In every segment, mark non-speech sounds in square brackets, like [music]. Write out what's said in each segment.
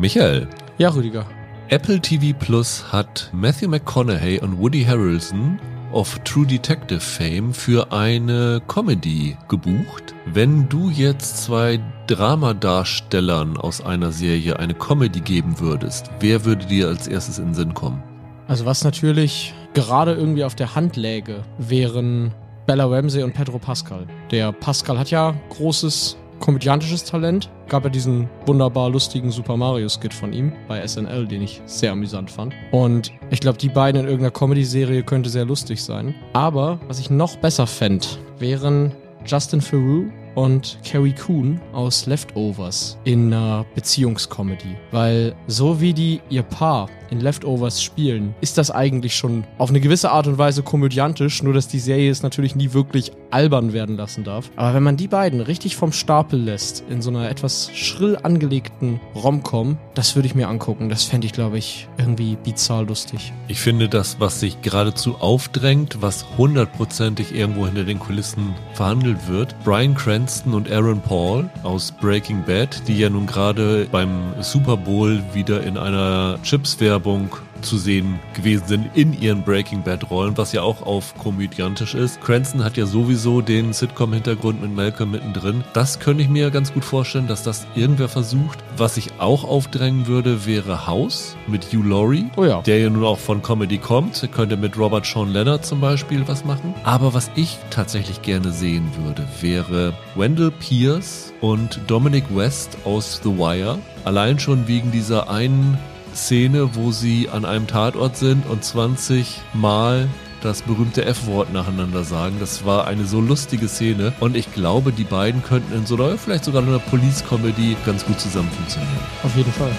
Michael. Ja, Rüdiger. Apple TV Plus hat Matthew McConaughey und Woody Harrelson of True Detective Fame für eine Comedy gebucht. Wenn du jetzt zwei Dramadarstellern aus einer Serie eine Comedy geben würdest, wer würde dir als erstes in den Sinn kommen? Also was natürlich gerade irgendwie auf der Hand läge, wären Bella Ramsey und Pedro Pascal. Der Pascal hat ja großes komödiantisches Talent. Gab ja diesen wunderbar lustigen Super Mario-Skit von ihm bei SNL, den ich sehr amüsant fand. Und ich glaube, die beiden in irgendeiner Comedy-Serie könnte sehr lustig sein. Aber was ich noch besser fände, wären Justin Theroux und Carrie Coon aus Leftovers in einer Beziehungskomödie. Weil so wie die ihr Paar in Leftovers spielen, ist das eigentlich schon auf eine gewisse Art und Weise komödiantisch, nur dass die Serie es natürlich nie wirklich albern werden lassen darf. Aber wenn man die beiden richtig vom Stapel lässt, in so einer etwas schrill angelegten Romcom, das würde ich mir angucken. Das fände ich, glaube ich, irgendwie bizarr lustig. Ich finde das, was sich geradezu aufdrängt, was hundertprozentig irgendwo hinter den Kulissen verhandelt wird. Brian Cranston und Aaron Paul aus Breaking Bad, die ja nun gerade beim Super Bowl wieder in einer Chips-Werbung zu sehen gewesen sind in ihren Breaking Bad Rollen, was ja auch auf komödiantisch ist. Cranston hat ja sowieso den Sitcom-Hintergrund mit Malcolm mittendrin. Das könnte ich mir ganz gut vorstellen, dass das irgendwer versucht. Was ich auch aufdrängen würde, wäre House mit Hugh Laurie, oh ja. der ja nun auch von Comedy kommt. Er könnte mit Robert Sean Leonard zum Beispiel was machen. Aber was ich tatsächlich gerne sehen würde, wäre Wendell Pierce und Dominic West aus The Wire. Allein schon wegen dieser einen Szene, wo sie an einem Tatort sind und 20 Mal das berühmte F-Wort nacheinander sagen. Das war eine so lustige Szene und ich glaube, die beiden könnten in so einer, vielleicht sogar in einer Police-Comedy ganz gut zusammen funktionieren. Auf jeden Fall.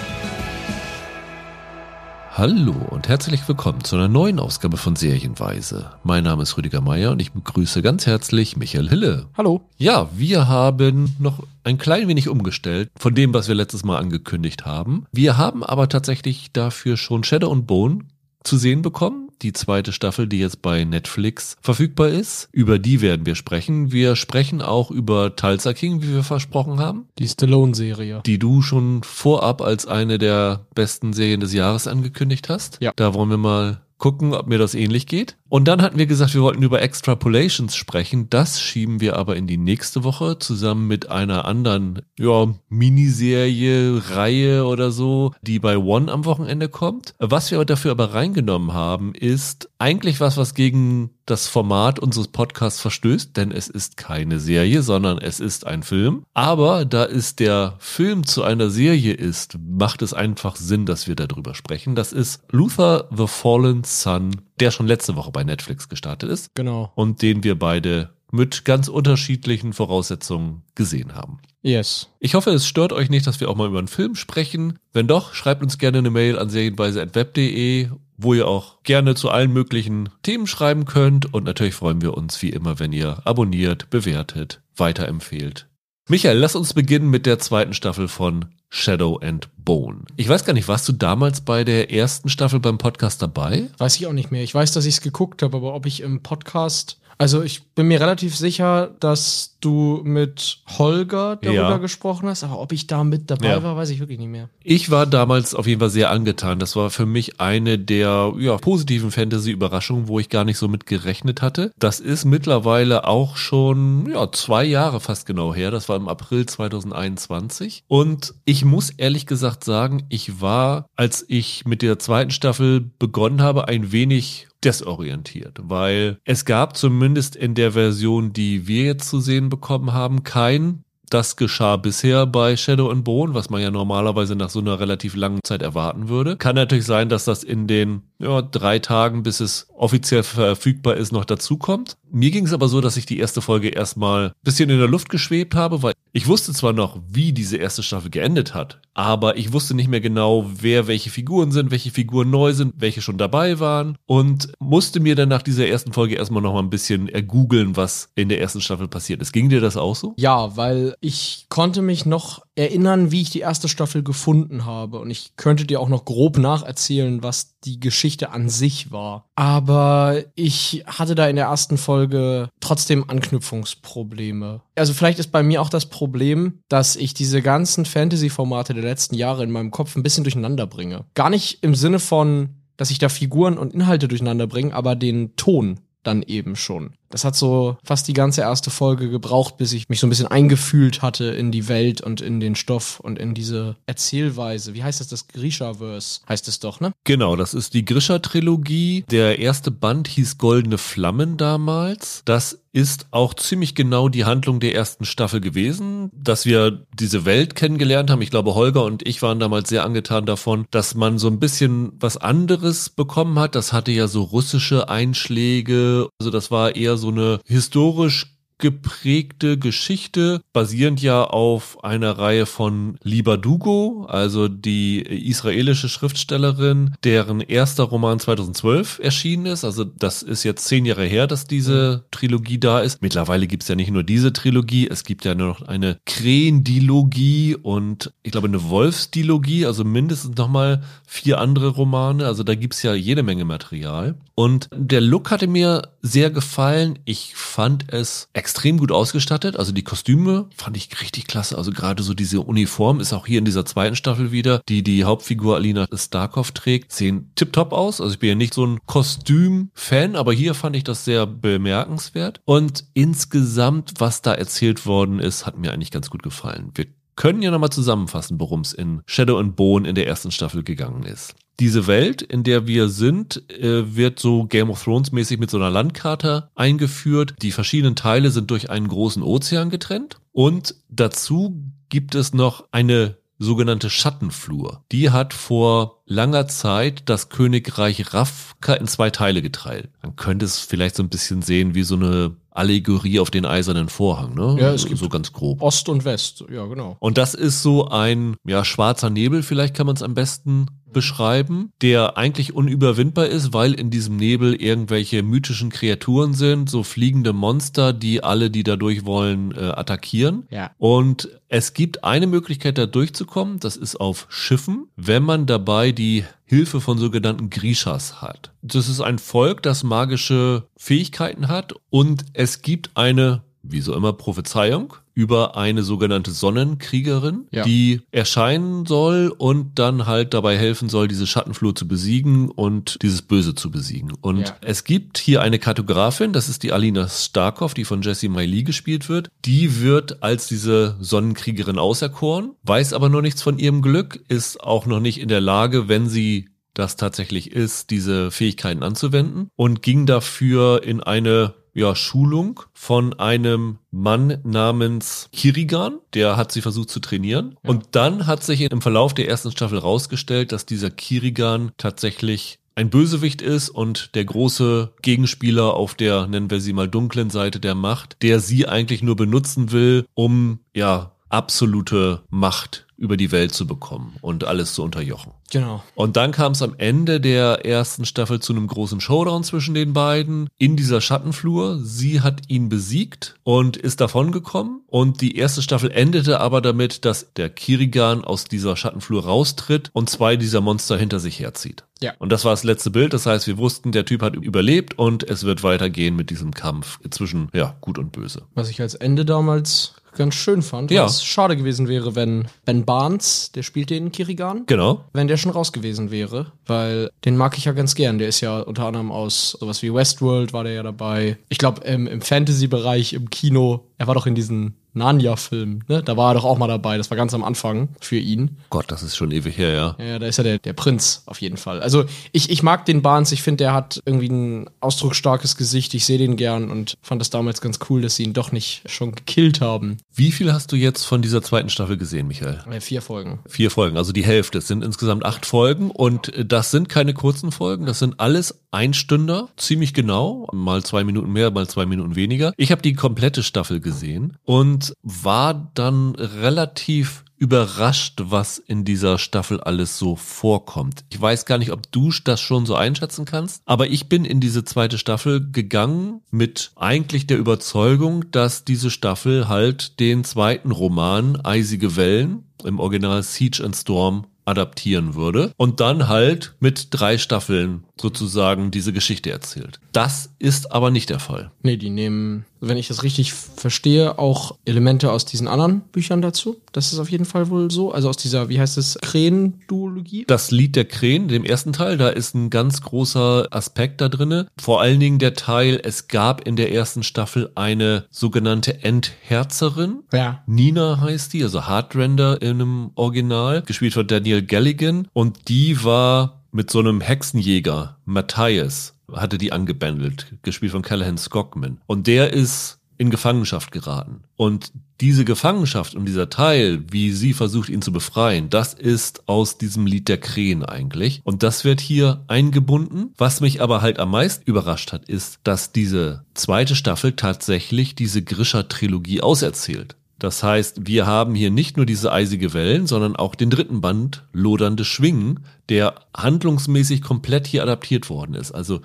Hallo und herzlich willkommen zu einer neuen Ausgabe von Serienweise. Mein Name ist Rüdiger Meier und ich begrüße ganz herzlich Michael Hille. Hallo. Ja, wir haben noch ein klein wenig umgestellt von dem, was wir letztes Mal angekündigt haben. Wir haben aber tatsächlich dafür schon Shadow und Bone zu sehen bekommen. Die zweite Staffel, die jetzt bei Netflix verfügbar ist. Über die werden wir sprechen. Wir sprechen auch über Tulsa King, wie wir versprochen haben. Die Stallone-Serie. Die du schon vorab als eine der besten Serien des Jahres angekündigt hast. Ja. Da wollen wir mal gucken, ob mir das ähnlich geht. Und dann hatten wir gesagt, wir wollten über Extrapolations sprechen. Das schieben wir aber in die nächste Woche zusammen mit einer anderen, ja, Miniserie, Reihe oder so, die bei One am Wochenende kommt. Was wir dafür aber reingenommen haben, ist eigentlich was, was gegen das Format unseres Podcasts verstößt, denn es ist keine Serie, sondern es ist ein Film. Aber da es der Film zu einer Serie ist, macht es einfach Sinn, dass wir darüber sprechen. Das ist Luther the Fallen Sun der schon letzte Woche bei Netflix gestartet ist. Genau. Und den wir beide mit ganz unterschiedlichen Voraussetzungen gesehen haben. Yes. Ich hoffe, es stört euch nicht, dass wir auch mal über einen Film sprechen. Wenn doch, schreibt uns gerne eine Mail an serienweise.web.de, wo ihr auch gerne zu allen möglichen Themen schreiben könnt. Und natürlich freuen wir uns wie immer, wenn ihr abonniert, bewertet, weiterempfehlt. Michael, lass uns beginnen mit der zweiten Staffel von Shadow and Bone. Ich weiß gar nicht, warst du damals bei der ersten Staffel beim Podcast dabei? Weiß ich auch nicht mehr. Ich weiß, dass ich es geguckt habe, aber ob ich im Podcast also ich bin mir relativ sicher, dass du mit Holger darüber ja. gesprochen hast, aber ob ich da mit dabei ja. war, weiß ich wirklich nicht mehr. Ich war damals auf jeden Fall sehr angetan. Das war für mich eine der ja, positiven Fantasy-Überraschungen, wo ich gar nicht so mit gerechnet hatte. Das ist mittlerweile auch schon ja, zwei Jahre fast genau her. Das war im April 2021. Und ich muss ehrlich gesagt sagen, ich war, als ich mit der zweiten Staffel begonnen habe, ein wenig desorientiert, weil es gab zumindest in der Version, die wir jetzt zu sehen bekommen haben, kein das geschah bisher bei Shadow and Bone, was man ja normalerweise nach so einer relativ langen Zeit erwarten würde. Kann natürlich sein, dass das in den ja, drei Tagen, bis es offiziell verfügbar ist, noch dazukommt. Mir ging es aber so, dass ich die erste Folge erstmal bisschen in der Luft geschwebt habe, weil ich wusste zwar noch, wie diese erste Staffel geendet hat, aber ich wusste nicht mehr genau, wer welche Figuren sind, welche Figuren neu sind, welche schon dabei waren und musste mir dann nach dieser ersten Folge erstmal noch mal ein bisschen ergoogeln, was in der ersten Staffel passiert ist. Ging dir das auch so? Ja, weil ich konnte mich noch erinnern, wie ich die erste Staffel gefunden habe. Und ich könnte dir auch noch grob nacherzählen, was die Geschichte an sich war. Aber ich hatte da in der ersten Folge trotzdem Anknüpfungsprobleme. Also vielleicht ist bei mir auch das Problem, dass ich diese ganzen Fantasy-Formate der letzten Jahre in meinem Kopf ein bisschen durcheinander bringe. Gar nicht im Sinne von, dass ich da Figuren und Inhalte durcheinander bringe, aber den Ton dann eben schon. Das hat so fast die ganze erste Folge gebraucht, bis ich mich so ein bisschen eingefühlt hatte in die Welt und in den Stoff und in diese Erzählweise. Wie heißt das? Das Grisha-Verse heißt es doch, ne? Genau, das ist die Grisha-Trilogie. Der erste Band hieß Goldene Flammen damals. Das ist auch ziemlich genau die Handlung der ersten Staffel gewesen, dass wir diese Welt kennengelernt haben. Ich glaube, Holger und ich waren damals sehr angetan davon, dass man so ein bisschen was anderes bekommen hat. Das hatte ja so russische Einschläge. Also das war eher so eine historisch geprägte Geschichte, basierend ja auf einer Reihe von Libadugo, also die israelische Schriftstellerin, deren erster Roman 2012 erschienen ist. Also das ist jetzt zehn Jahre her, dass diese Trilogie da ist. Mittlerweile gibt es ja nicht nur diese Trilogie, es gibt ja nur noch eine Krähendilogie und ich glaube eine Wolfsdilogie, also mindestens nochmal vier andere Romane. Also da gibt es ja jede Menge Material. Und der Look hatte mir sehr gefallen. Ich fand es extrem gut ausgestattet. Also die Kostüme fand ich richtig klasse. Also gerade so diese Uniform ist auch hier in dieser zweiten Staffel wieder, die die Hauptfigur Alina Starkov trägt, sehen tipptopp aus. Also ich bin ja nicht so ein Kostüm-Fan, aber hier fand ich das sehr bemerkenswert. Und insgesamt, was da erzählt worden ist, hat mir eigentlich ganz gut gefallen. Wir können ja nochmal zusammenfassen, worum es in Shadow and Bone in der ersten Staffel gegangen ist. Diese Welt, in der wir sind, äh, wird so Game of Thrones mäßig mit so einer Landkarte eingeführt. Die verschiedenen Teile sind durch einen großen Ozean getrennt. Und dazu gibt es noch eine sogenannte Schattenflur. Die hat vor langer Zeit das Königreich Ravka in zwei Teile geteilt. Man könnte es vielleicht so ein bisschen sehen wie so eine Allegorie auf den eisernen Vorhang, ne? Ja, es gibt so ganz grob. Ost und West, ja, genau. Und das ist so ein ja schwarzer Nebel, vielleicht kann man es am besten beschreiben, der eigentlich unüberwindbar ist, weil in diesem Nebel irgendwelche mythischen Kreaturen sind, so fliegende Monster, die alle, die da durch wollen, äh, attackieren. Ja. Und es gibt eine Möglichkeit, da durchzukommen, das ist auf Schiffen, wenn man dabei die Hilfe von sogenannten Grishas hat. Das ist ein Volk, das magische Fähigkeiten hat und es gibt eine wie so immer Prophezeiung über eine sogenannte Sonnenkriegerin, Ja. die erscheinen soll und dann halt dabei helfen soll, diese Schattenflur zu besiegen und dieses Böse zu besiegen. Und Ja. es gibt hier eine Kartografin, das ist die Alina Starkov, die von Jessie Miley gespielt wird. Die wird als diese Sonnenkriegerin auserkoren, weiß aber noch nichts von ihrem Glück, ist auch noch nicht in der Lage, wenn sie das tatsächlich ist, diese Fähigkeiten anzuwenden und ging dafür in eine ja, Schulung von einem Mann namens Kirigan, der hat sie versucht zu trainieren. Ja. Und dann hat sich im Verlauf der ersten Staffel rausgestellt, dass dieser Kirigan tatsächlich ein Bösewicht ist und der große Gegenspieler auf der, nennen wir sie mal, dunklen Seite der Macht, der sie eigentlich nur benutzen will, um, ja, absolute Macht über die Welt zu bekommen und alles zu unterjochen. Genau. Und dann kam es am Ende der ersten Staffel zu einem großen Showdown zwischen den beiden in dieser Schattenflur. Sie hat ihn besiegt und ist davongekommen. Und die erste Staffel endete aber damit, dass der Kirigan aus dieser Schattenflur raustritt und zwei dieser Monster hinter sich herzieht. Ja. Und das war das letzte Bild. Das heißt, wir wussten, der Typ hat überlebt und es wird weitergehen mit diesem Kampf zwischen, ja, gut und böse. Was ich als Ende damals ganz schön fand, Ja. was schade gewesen wäre, wenn Ben Barnes, der spielt den Kirigan, Genau. wenn der schon raus gewesen wäre, weil den mag ich ja ganz gern. Der ist ja unter anderem aus sowas wie Westworld war der ja dabei. Ich glaube ähm, im Fantasy-Bereich im Kino, er war doch in diesen Narnia-Film, ne? Da war er doch auch mal dabei. Das war ganz am Anfang für ihn. Gott, das ist schon ewig her, ja. Ja, ja, da ist er der, der Prinz auf jeden Fall. Also ich, ich mag den Barnes, ich finde, der hat irgendwie ein ausdrucksstarkes Gesicht, ich sehe den gern und fand das damals ganz cool, dass sie ihn doch nicht schon gekillt haben. Wie viel hast du jetzt von dieser zweiten Staffel gesehen, Michael? Äh, vier Folgen. Vier Folgen, also die Hälfte. Es sind insgesamt acht Folgen und das sind keine kurzen Folgen, das sind alles Einstünder, ziemlich genau, mal zwei Minuten mehr, mal zwei Minuten weniger. Ich habe die komplette Staffel gesehen und war dann relativ überrascht, was in dieser Staffel alles so vorkommt. Ich weiß gar nicht, ob du das schon so einschätzen kannst, aber ich bin in diese zweite Staffel gegangen mit eigentlich der Überzeugung, dass diese Staffel halt den zweiten Roman Eisige Wellen im Original Siege and Storm adaptieren würde und dann halt mit drei Staffeln sozusagen diese Geschichte erzählt. Das ist aber nicht der Fall. Nee, die nehmen, wenn ich das richtig verstehe, auch Elemente aus diesen anderen Büchern dazu. Das ist auf jeden Fall wohl so. Also aus dieser, wie heißt es, Krähen-Duologie. Das Lied der Krähen, dem ersten Teil, da ist ein ganz großer Aspekt da drinne. Vor allen Dingen der Teil, es gab in der ersten Staffel eine sogenannte Entherzerin. Ja. Nina heißt die, also Heartrender in einem Original, gespielt von Daniel Galligan. Und die war mit so einem Hexenjäger, Matthias, hatte die angebändelt, gespielt von Callahan Skogman. Und der ist in Gefangenschaft geraten. Und diese Gefangenschaft und dieser Teil, wie sie versucht, ihn zu befreien, das ist aus diesem Lied der Krähen eigentlich. Und das wird hier eingebunden. Was mich aber halt am meisten überrascht hat, ist, dass diese zweite Staffel tatsächlich diese Grischer-Trilogie auserzählt. Das heißt, wir haben hier nicht nur diese eisige Wellen, sondern auch den dritten Band, Lodernde Schwingen, der handlungsmäßig komplett hier adaptiert worden ist. Also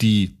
die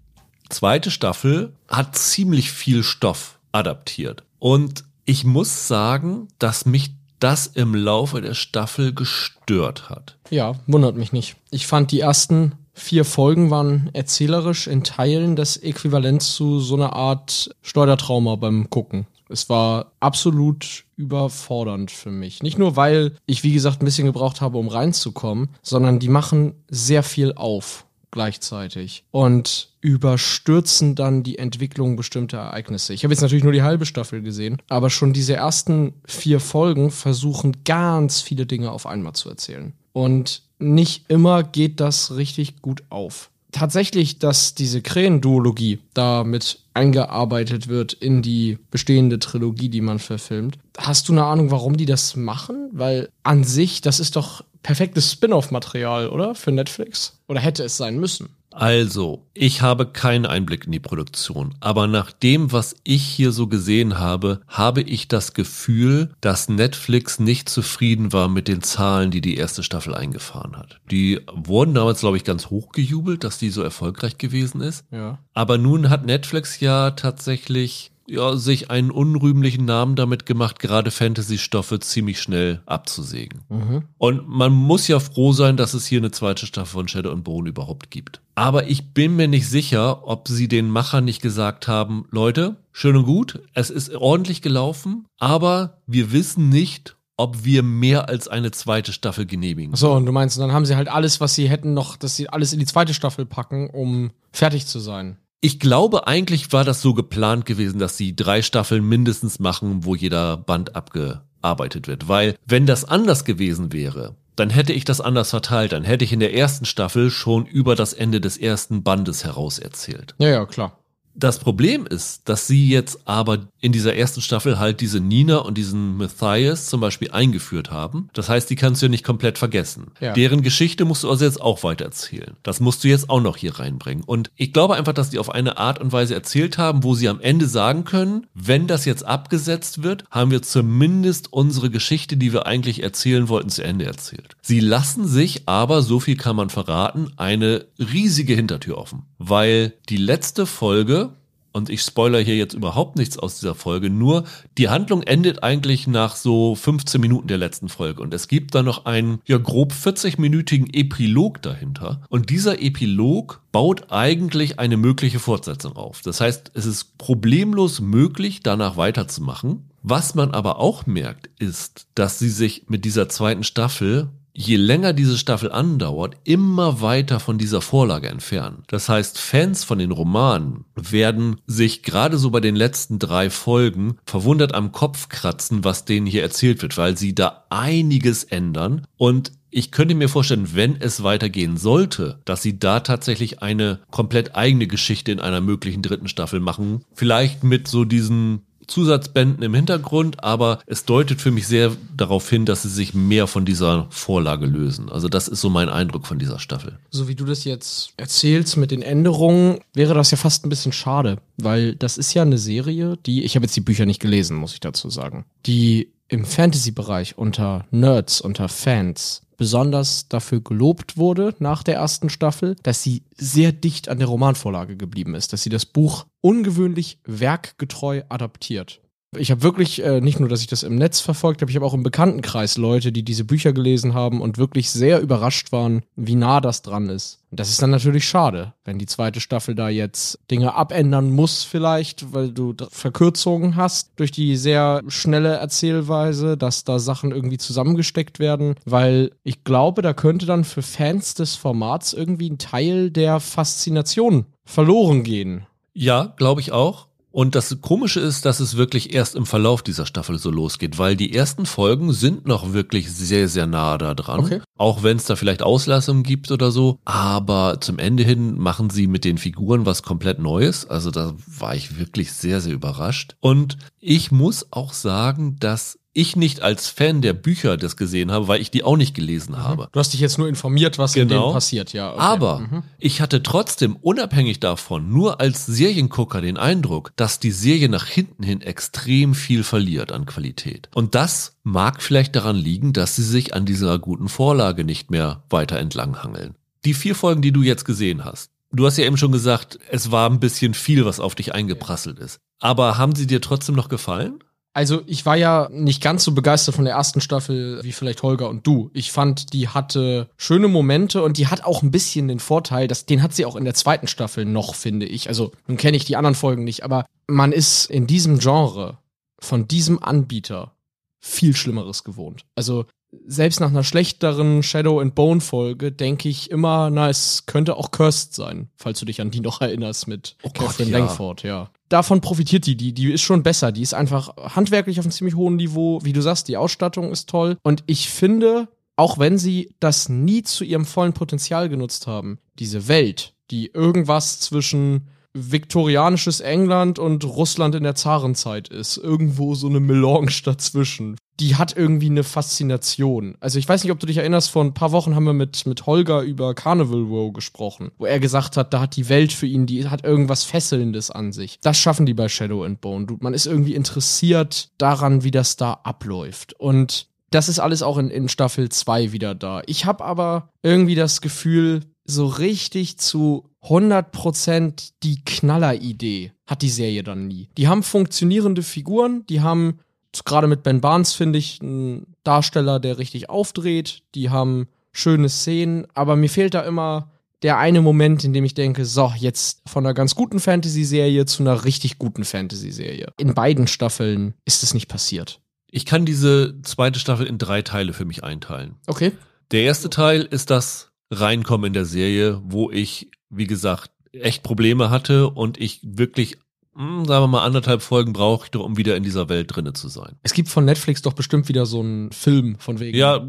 zweite Staffel hat ziemlich viel Stoff adaptiert. Und ich muss sagen, dass mich das im Laufe der Staffel gestört hat. Ja, wundert mich nicht. Ich fand die ersten vier Folgen waren erzählerisch in Teilen das Äquivalent zu so einer Art Schleudertrauma beim Gucken. Es war absolut überfordernd für mich. Nicht nur, weil ich, wie gesagt, ein bisschen gebraucht habe, um reinzukommen, sondern die machen sehr viel auf gleichzeitig und überstürzen dann die Entwicklung bestimmter Ereignisse. Ich habe jetzt natürlich nur die halbe Staffel gesehen, aber schon diese ersten vier Folgen versuchen ganz viele Dinge auf einmal zu erzählen. Und nicht immer geht das richtig gut auf tatsächlich, dass diese Krähen-Duologie damit eingearbeitet wird in die bestehende Trilogie, die man verfilmt. Hast du eine Ahnung, warum die das machen? Weil an sich, das ist doch perfektes Spin-off-Material, oder? Für Netflix? Oder hätte es sein müssen? Also, ich habe keinen Einblick in die Produktion, aber nach dem, was ich hier so gesehen habe, habe ich das Gefühl, dass Netflix nicht zufrieden war mit den Zahlen, die die erste Staffel eingefahren hat. Die wurden damals, glaube ich, ganz hochgejubelt, dass die so erfolgreich gewesen ist. Ja. Aber nun hat Netflix ja tatsächlich ja, sich einen unrühmlichen Namen damit gemacht, gerade Fantasy-Stoffe ziemlich schnell abzusägen. Mhm. Und man muss ja froh sein, dass es hier eine zweite Staffel von Shadow and Bone überhaupt gibt. Aber ich bin mir nicht sicher, ob sie den Machern nicht gesagt haben, Leute, schön und gut, es ist ordentlich gelaufen, aber wir wissen nicht, ob wir mehr als eine zweite Staffel genehmigen. So, und du meinst, dann haben sie halt alles, was sie hätten noch, dass sie alles in die zweite Staffel packen, um fertig zu sein. Ich glaube, eigentlich war das so geplant gewesen, dass sie drei Staffeln mindestens machen, wo jeder Band abgearbeitet wird. Weil, wenn das anders gewesen wäre, dann hätte ich das anders verteilt. Dann hätte ich in der ersten Staffel schon über das Ende des ersten Bandes heraus erzählt. Ja, ja, klar. Das Problem ist, dass sie jetzt aber in dieser ersten Staffel halt diese Nina und diesen Matthias zum Beispiel eingeführt haben. Das heißt, die kannst du ja nicht komplett vergessen. Ja. Deren Geschichte musst du also jetzt auch weiter erzählen. Das musst du jetzt auch noch hier reinbringen. Und ich glaube einfach, dass die auf eine Art und Weise erzählt haben, wo sie am Ende sagen können, wenn das jetzt abgesetzt wird, haben wir zumindest unsere Geschichte, die wir eigentlich erzählen wollten, zu Ende erzählt. Sie lassen sich aber, so viel kann man verraten, eine riesige Hintertür offen. Weil die letzte Folge und ich spoiler hier jetzt überhaupt nichts aus dieser Folge, nur die Handlung endet eigentlich nach so 15 Minuten der letzten Folge und es gibt dann noch einen ja grob 40-minütigen Epilog dahinter und dieser Epilog baut eigentlich eine mögliche Fortsetzung auf. Das heißt, es ist problemlos möglich, danach weiterzumachen. Was man aber auch merkt, ist, dass sie sich mit dieser zweiten Staffel je länger diese Staffel andauert, immer weiter von dieser Vorlage entfernen. Das heißt, Fans von den Romanen werden sich gerade so bei den letzten drei Folgen verwundert am Kopf kratzen, was denen hier erzählt wird, weil sie da einiges ändern und ich könnte mir vorstellen, wenn es weitergehen sollte, dass sie da tatsächlich eine komplett eigene Geschichte in einer möglichen dritten Staffel machen. Vielleicht mit so diesen Zusatzbänden im Hintergrund, aber es deutet für mich sehr darauf hin, dass sie sich mehr von dieser Vorlage lösen. Also das ist so mein Eindruck von dieser Staffel. So wie du das jetzt erzählst mit den Änderungen, wäre das ja fast ein bisschen schade, weil das ist ja eine Serie, die, ich habe jetzt die Bücher nicht gelesen, muss ich dazu sagen, die im Fantasy-Bereich unter Nerds, unter Fans besonders dafür gelobt wurde nach der ersten Staffel, dass sie sehr dicht an der Romanvorlage geblieben ist, dass sie das Buch ungewöhnlich werkgetreu adaptiert. Ich habe wirklich, äh, nicht nur, dass ich das im Netz verfolgt habe, ich habe auch im Bekanntenkreis Leute, die diese Bücher gelesen haben und wirklich sehr überrascht waren, wie nah das dran ist. Und das ist dann natürlich schade, wenn die zweite Staffel da jetzt Dinge abändern muss vielleicht, weil du Verkürzungen hast durch die sehr schnelle Erzählweise, dass da Sachen irgendwie zusammengesteckt werden, weil ich glaube, da könnte dann für Fans des Formats irgendwie ein Teil der Faszination verloren gehen. Ja, glaube ich auch. Und das Komische ist, dass es wirklich erst im Verlauf dieser Staffel so losgeht, weil die ersten Folgen sind noch wirklich sehr, sehr nah da dran. Okay. Auch wenn es da vielleicht Auslassungen gibt oder so. Aber zum Ende hin machen sie mit den Figuren was komplett Neues. Also da war ich wirklich sehr, sehr überrascht. Und ich muss auch sagen, dass ich nicht als Fan der Bücher das gesehen habe, weil ich die auch nicht gelesen mhm. habe. Du hast dich jetzt nur informiert, was genau. in denen passiert, ja. Okay. Aber mhm. ich hatte trotzdem unabhängig davon nur als Seriengucker den Eindruck, dass die Serie nach hinten hin extrem viel verliert an Qualität. Und das mag vielleicht daran liegen, dass sie sich an dieser guten Vorlage nicht mehr weiter entlanghangeln. Die vier Folgen, die du jetzt gesehen hast, Du hast ja eben schon gesagt, es war ein bisschen viel, was auf dich eingeprasselt ist. Aber haben sie dir trotzdem noch gefallen? Also ich war ja nicht ganz so begeistert von der ersten Staffel wie vielleicht Holger und du. Ich fand, die hatte schöne Momente und die hat auch ein bisschen den Vorteil, dass den hat sie auch in der zweiten Staffel noch, finde ich. Also nun kenne ich die anderen Folgen nicht, aber man ist in diesem Genre von diesem Anbieter viel Schlimmeres gewohnt. Also selbst nach einer schlechteren Shadow and Bone Folge denke ich immer, na, es könnte auch Cursed sein, falls du dich an die noch erinnerst mit oh Catherine ja. Langford, ja. Davon profitiert die, die, die ist schon besser. Die ist einfach handwerklich auf einem ziemlich hohen Niveau. Wie du sagst, die Ausstattung ist toll. Und ich finde, auch wenn sie das nie zu ihrem vollen Potenzial genutzt haben, diese Welt, die irgendwas zwischen viktorianisches England und Russland in der Zarenzeit ist. Irgendwo so eine Melange dazwischen. Die hat irgendwie eine Faszination. Also ich weiß nicht, ob du dich erinnerst, vor ein paar Wochen haben wir mit, mit Holger über Carnival Row gesprochen, wo er gesagt hat, da hat die Welt für ihn, die hat irgendwas Fesselndes an sich. Das schaffen die bei Shadow and Bone. Man ist irgendwie interessiert daran, wie das da abläuft. Und das ist alles auch in, in Staffel 2 wieder da. Ich habe aber irgendwie das Gefühl, so richtig zu 100% die Knalleridee hat die Serie dann nie. Die haben funktionierende Figuren, die haben gerade mit Ben Barnes finde ich einen Darsteller, der richtig aufdreht, die haben schöne Szenen, aber mir fehlt da immer der eine Moment, in dem ich denke, so, jetzt von einer ganz guten Fantasy-Serie zu einer richtig guten Fantasy-Serie. In beiden Staffeln ist es nicht passiert. Ich kann diese zweite Staffel in drei Teile für mich einteilen. Okay. Der erste Teil ist das Reinkommen in der Serie, wo ich wie gesagt, echt Probleme hatte und ich wirklich sagen wir mal, anderthalb Folgen brauchte, um wieder in dieser Welt drinne zu sein. Es gibt von Netflix doch bestimmt wieder so einen Film von wegen. Ja,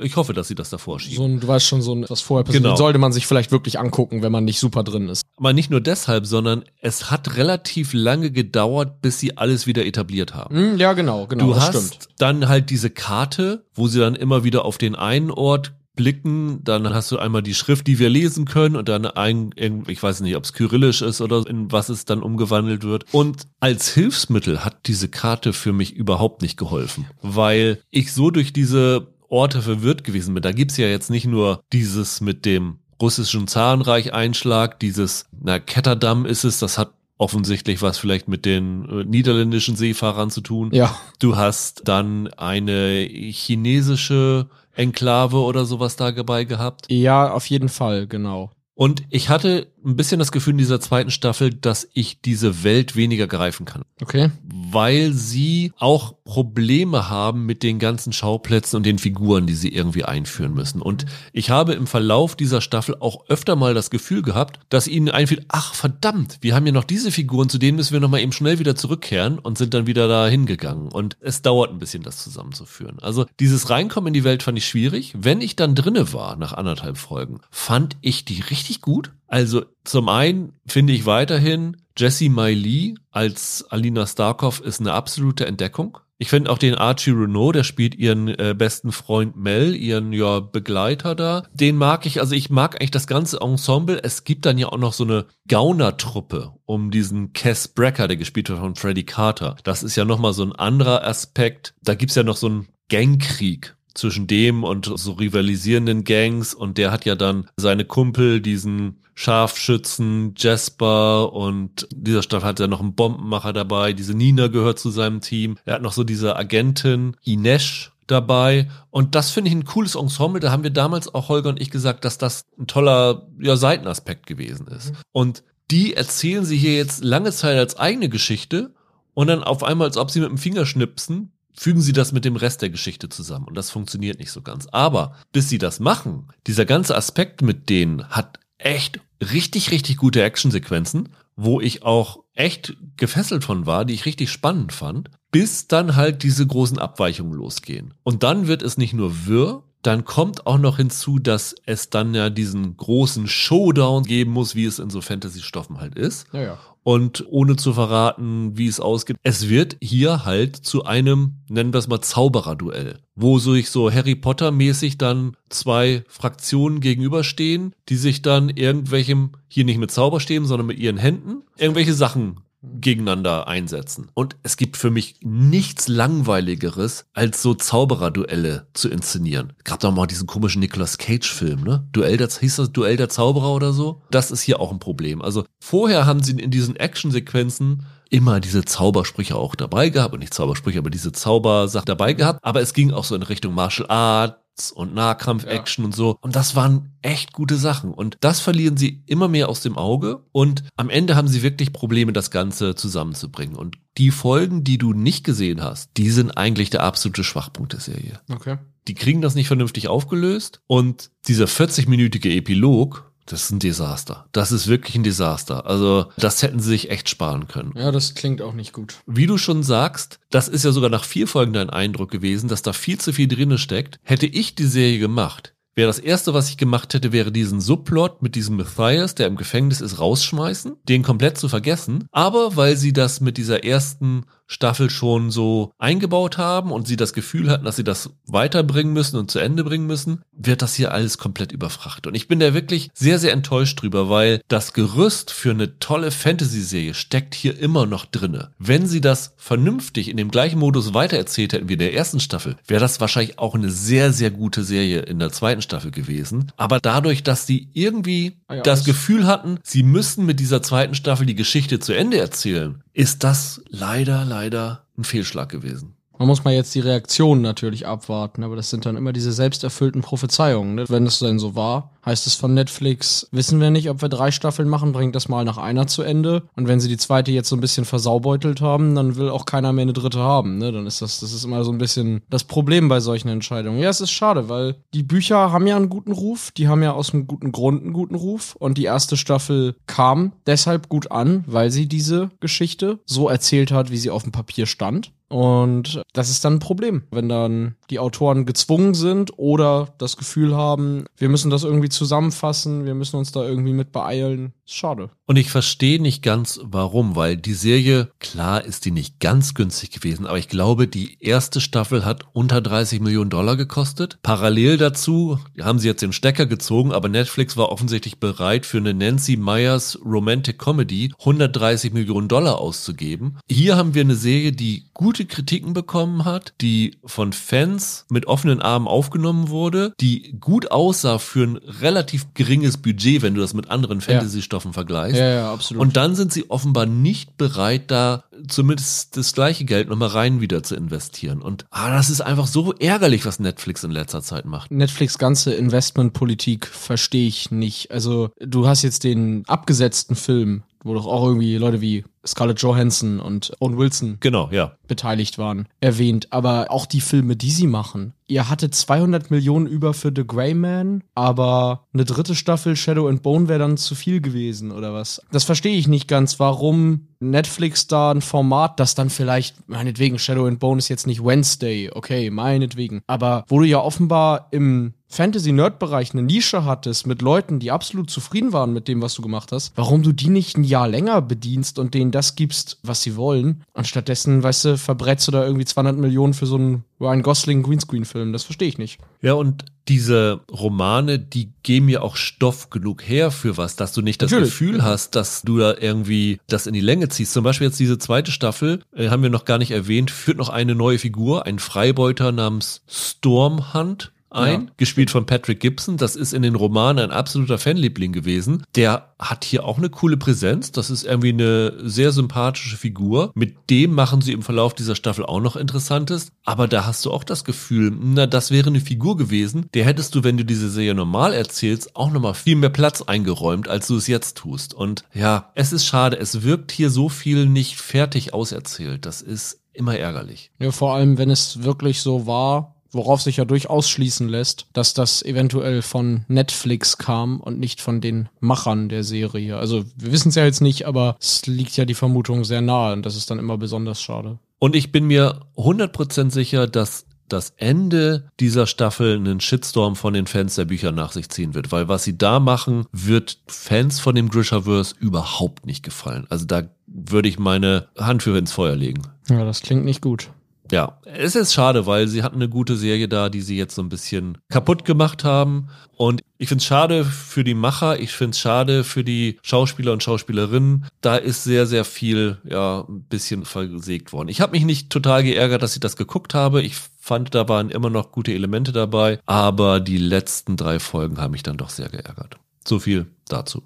ich hoffe, dass sie das davor schieben. So ein, du weißt schon, so ein, was vorher passiert. Genau. sollte man sich vielleicht wirklich angucken, wenn man nicht super drin ist. Aber nicht nur deshalb, sondern es hat relativ lange gedauert, bis sie alles wieder etabliert haben. Hm, ja, genau, genau. Du hast stimmt. dann halt diese Karte, wo sie dann immer wieder auf den einen Ort blicken, dann hast du einmal die Schrift, die wir lesen können und dann ein, ich weiß nicht, ob es kyrillisch ist oder in was es dann umgewandelt wird. Und als Hilfsmittel hat diese Karte für mich überhaupt nicht geholfen, weil ich so durch diese Orte verwirrt gewesen bin. Da gibt's ja jetzt nicht nur dieses mit dem russischen Zarenreich-Einschlag, dieses, na, Ketterdamm ist es, das hat offensichtlich was vielleicht mit den äh, niederländischen Seefahrern zu tun. Ja. Du hast dann eine chinesische Enklave oder sowas da dabei gehabt? Ja, auf jeden Fall, genau. Und ich hatte ein bisschen das Gefühl in dieser zweiten Staffel, dass ich diese Welt weniger greifen kann. Okay. Weil sie auch Probleme haben mit den ganzen Schauplätzen und den Figuren, die sie irgendwie einführen müssen. Und ich habe im Verlauf dieser Staffel auch öfter mal das Gefühl gehabt, dass ihnen einfiel, ach verdammt, wir haben ja noch diese Figuren, zu denen müssen wir nochmal eben schnell wieder zurückkehren und sind dann wieder da hingegangen. Und es dauert ein bisschen, das zusammenzuführen. Also dieses Reinkommen in die Welt fand ich schwierig. Wenn ich dann drinne war, nach anderthalb Folgen, fand ich die richtig gut. Also zum einen finde ich weiterhin, Jessie Miley als Alina Starkov ist eine absolute Entdeckung. Ich finde auch den Archie Renault, der spielt ihren äh, besten Freund Mel, ihren ja Begleiter da. Den mag ich, also ich mag eigentlich das ganze Ensemble. Es gibt dann ja auch noch so eine Gaunertruppe um diesen Cass Brecker, der gespielt wird von Freddie Carter. Das ist ja nochmal so ein anderer Aspekt. Da gibt's ja noch so einen Gangkrieg zwischen dem und so rivalisierenden Gangs und der hat ja dann seine Kumpel, diesen Scharfschützen, Jasper und dieser Staffel hat er noch einen Bombenmacher dabei, diese Nina gehört zu seinem Team. Er hat noch so diese Agentin Inesh dabei und das finde ich ein cooles Ensemble. Da haben wir damals auch Holger und ich gesagt, dass das ein toller ja, Seitenaspekt gewesen ist. Und die erzählen sie hier jetzt lange Zeit als eigene Geschichte und dann auf einmal, als ob sie mit dem Finger schnipsen, fügen sie das mit dem Rest der Geschichte zusammen. Und das funktioniert nicht so ganz. Aber bis sie das machen, dieser ganze Aspekt mit denen hat echt richtig, richtig gute Actionsequenzen, wo ich auch echt gefesselt von war, die ich richtig spannend fand, bis dann halt diese großen Abweichungen losgehen. Und dann wird es nicht nur wirr, dann kommt auch noch hinzu, dass es dann ja diesen großen Showdown geben muss, wie es in so Fantasy-Stoffen halt ist. Ja, ja. Und ohne zu verraten, wie es ausgeht, es wird hier halt zu einem, nennen wir es mal, Zaubererduell, wo sich so Harry Potter-mäßig dann zwei Fraktionen gegenüberstehen, die sich dann irgendwelchem, hier nicht mit Zauberstäben, sondern mit ihren Händen, irgendwelche Sachen gegeneinander einsetzen. Und es gibt für mich nichts langweiligeres, als so Zaubererduelle zu inszenieren. Gab doch mal diesen komischen Nicolas Cage-Film, ne? Duell der, hieß das Duell der Zauberer oder so? Das ist hier auch ein Problem. Also vorher haben sie in diesen Actionsequenzen immer diese Zaubersprüche auch dabei gehabt und nicht Zaubersprüche, aber diese Zaubersache dabei gehabt. Aber es ging auch so in Richtung Martial Art, und Nahkampf-Action ja. und so. Und das waren echt gute Sachen. Und das verlieren sie immer mehr aus dem Auge. Und am Ende haben sie wirklich Probleme, das Ganze zusammenzubringen. Und die Folgen, die du nicht gesehen hast, die sind eigentlich der absolute Schwachpunkt der Serie. Okay. Die kriegen das nicht vernünftig aufgelöst. Und dieser 40-minütige Epilog, das ist ein Desaster. Das ist wirklich ein Desaster. Also, das hätten sie sich echt sparen können. Ja, das klingt auch nicht gut. Wie du schon sagst, das ist ja sogar nach vier Folgen dein Eindruck gewesen, dass da viel zu viel drinne steckt. Hätte ich die Serie gemacht, wäre das erste, was ich gemacht hätte, wäre diesen Subplot mit diesem Matthias, der im Gefängnis ist, rausschmeißen, den komplett zu vergessen. Aber weil sie das mit dieser ersten Staffel schon so eingebaut haben und sie das Gefühl hatten, dass sie das weiterbringen müssen und zu Ende bringen müssen, wird das hier alles komplett überfrachtet. Und ich bin da wirklich sehr, sehr enttäuscht drüber, weil das Gerüst für eine tolle Fantasy-Serie steckt hier immer noch drinne. Wenn sie das vernünftig in dem gleichen Modus weitererzählt hätten wie in der ersten Staffel, wäre das wahrscheinlich auch eine sehr, sehr gute Serie in der zweiten Staffel gewesen. Aber dadurch, dass sie irgendwie ah ja, das Gefühl hatten, sie müssen mit dieser zweiten Staffel die Geschichte zu Ende erzählen, ist das leider, leider ein Fehlschlag gewesen. Man muss mal jetzt die Reaktionen natürlich abwarten, aber das sind dann immer diese selbsterfüllten Prophezeiungen. Ne? Wenn es denn so war, heißt es von Netflix, wissen wir nicht, ob wir drei Staffeln machen, bringt das mal nach einer zu Ende. Und wenn sie die zweite jetzt so ein bisschen versaubeutelt haben, dann will auch keiner mehr eine dritte haben. Ne? Dann ist das, das ist immer so ein bisschen das Problem bei solchen Entscheidungen. Ja, es ist schade, weil die Bücher haben ja einen guten Ruf, die haben ja aus einem guten Grund einen guten Ruf. Und die erste Staffel kam deshalb gut an, weil sie diese Geschichte so erzählt hat, wie sie auf dem Papier stand. Und das ist dann ein Problem, wenn dann die Autoren gezwungen sind oder das Gefühl haben, wir müssen das irgendwie zusammenfassen, wir müssen uns da irgendwie mit beeilen. Schade. Und ich verstehe nicht ganz warum, weil die Serie, klar ist die nicht ganz günstig gewesen, aber ich glaube, die erste Staffel hat unter 30 Millionen Dollar gekostet. Parallel dazu haben sie jetzt den Stecker gezogen, aber Netflix war offensichtlich bereit, für eine Nancy Myers Romantic Comedy 130 Millionen Dollar auszugeben. Hier haben wir eine Serie, die gute Kritiken bekommen hat, die von Fans mit offenen Armen aufgenommen wurde, die gut aussah für ein relativ geringes Budget, wenn du das mit anderen Fantasy-Stoffen vergleichst. Ja, ja, absolut. Und dann sind sie offenbar nicht bereit, da zumindest das gleiche Geld nochmal rein wieder zu investieren. Und ah, das ist einfach so ärgerlich, was Netflix in letzter Zeit macht. Netflix ganze Investmentpolitik verstehe ich nicht. Also du hast jetzt den abgesetzten Film wo doch auch irgendwie Leute wie Scarlett Johansson und Owen Wilson genau, ja. beteiligt waren, erwähnt. Aber auch die Filme, die sie machen. Ihr hattet 200 Millionen über für The Grey Man, aber eine dritte Staffel Shadow and Bone wäre dann zu viel gewesen oder was? Das verstehe ich nicht ganz, warum Netflix da ein Format, das dann vielleicht, meinetwegen, Shadow and Bone ist jetzt nicht Wednesday, okay, meinetwegen. Aber wo du ja offenbar im Fantasy-Nerd-Bereich eine Nische hattest mit Leuten, die absolut zufrieden waren mit dem, was du gemacht hast, warum du die nicht ein Jahr länger bedienst und denen das gibst, was sie wollen, und stattdessen, weißt du, verbrätst du da irgendwie 200 Millionen für so einen Ryan Gosling Greenscreen-Film. Das verstehe ich nicht. Ja, und diese Romane, die geben ja auch Stoff genug her für was, dass du nicht das Natürlich. Gefühl hast, dass du da irgendwie das in die Länge ziehst. Zum Beispiel jetzt diese zweite Staffel, äh, haben wir noch gar nicht erwähnt, führt noch eine neue Figur, ein Freibeuter namens Stormhunt ein, Ja. gespielt von Patrick Gibson. Das ist in den Romanen ein absoluter Fanliebling gewesen. Der hat hier auch eine coole Präsenz. Das ist irgendwie eine sehr sympathische Figur. Mit dem machen sie im Verlauf dieser Staffel auch noch Interessantes. Aber da hast du auch das Gefühl, na, das wäre eine Figur gewesen. Der hättest du, wenn du diese Serie normal erzählst, auch nochmal viel mehr Platz eingeräumt, als du es jetzt tust. Und ja, es ist schade. Es wirkt hier so viel nicht fertig auserzählt. Das ist immer ärgerlich. Ja, vor allem, wenn es wirklich so war, worauf sich ja durchaus schließen lässt, dass das eventuell von Netflix kam und nicht von den Machern der Serie. Also wir wissen es ja jetzt nicht, aber es liegt ja die Vermutung sehr nahe und das ist dann immer besonders schade. Und ich bin mir 100% sicher, dass das Ende dieser Staffel einen Shitstorm von den Fans der Bücher nach sich ziehen wird, weil was sie da machen, wird Fans von dem Grishaverse überhaupt nicht gefallen. Also da würde ich meine Hand für ins Feuer legen. Ja, das klingt nicht gut. Ja, es ist schade, weil sie hatten eine gute Serie da, die sie jetzt so ein bisschen kaputt gemacht haben. Und ich find's schade für die Macher, ich find's schade für die Schauspieler und Schauspielerinnen. Da ist sehr, sehr viel, ja, ein bisschen versägt worden. Ich habe mich nicht total geärgert, dass ich das geguckt habe. Ich fand, da waren immer noch gute Elemente dabei. Aber die letzten drei Folgen haben mich dann doch sehr geärgert. So viel dazu.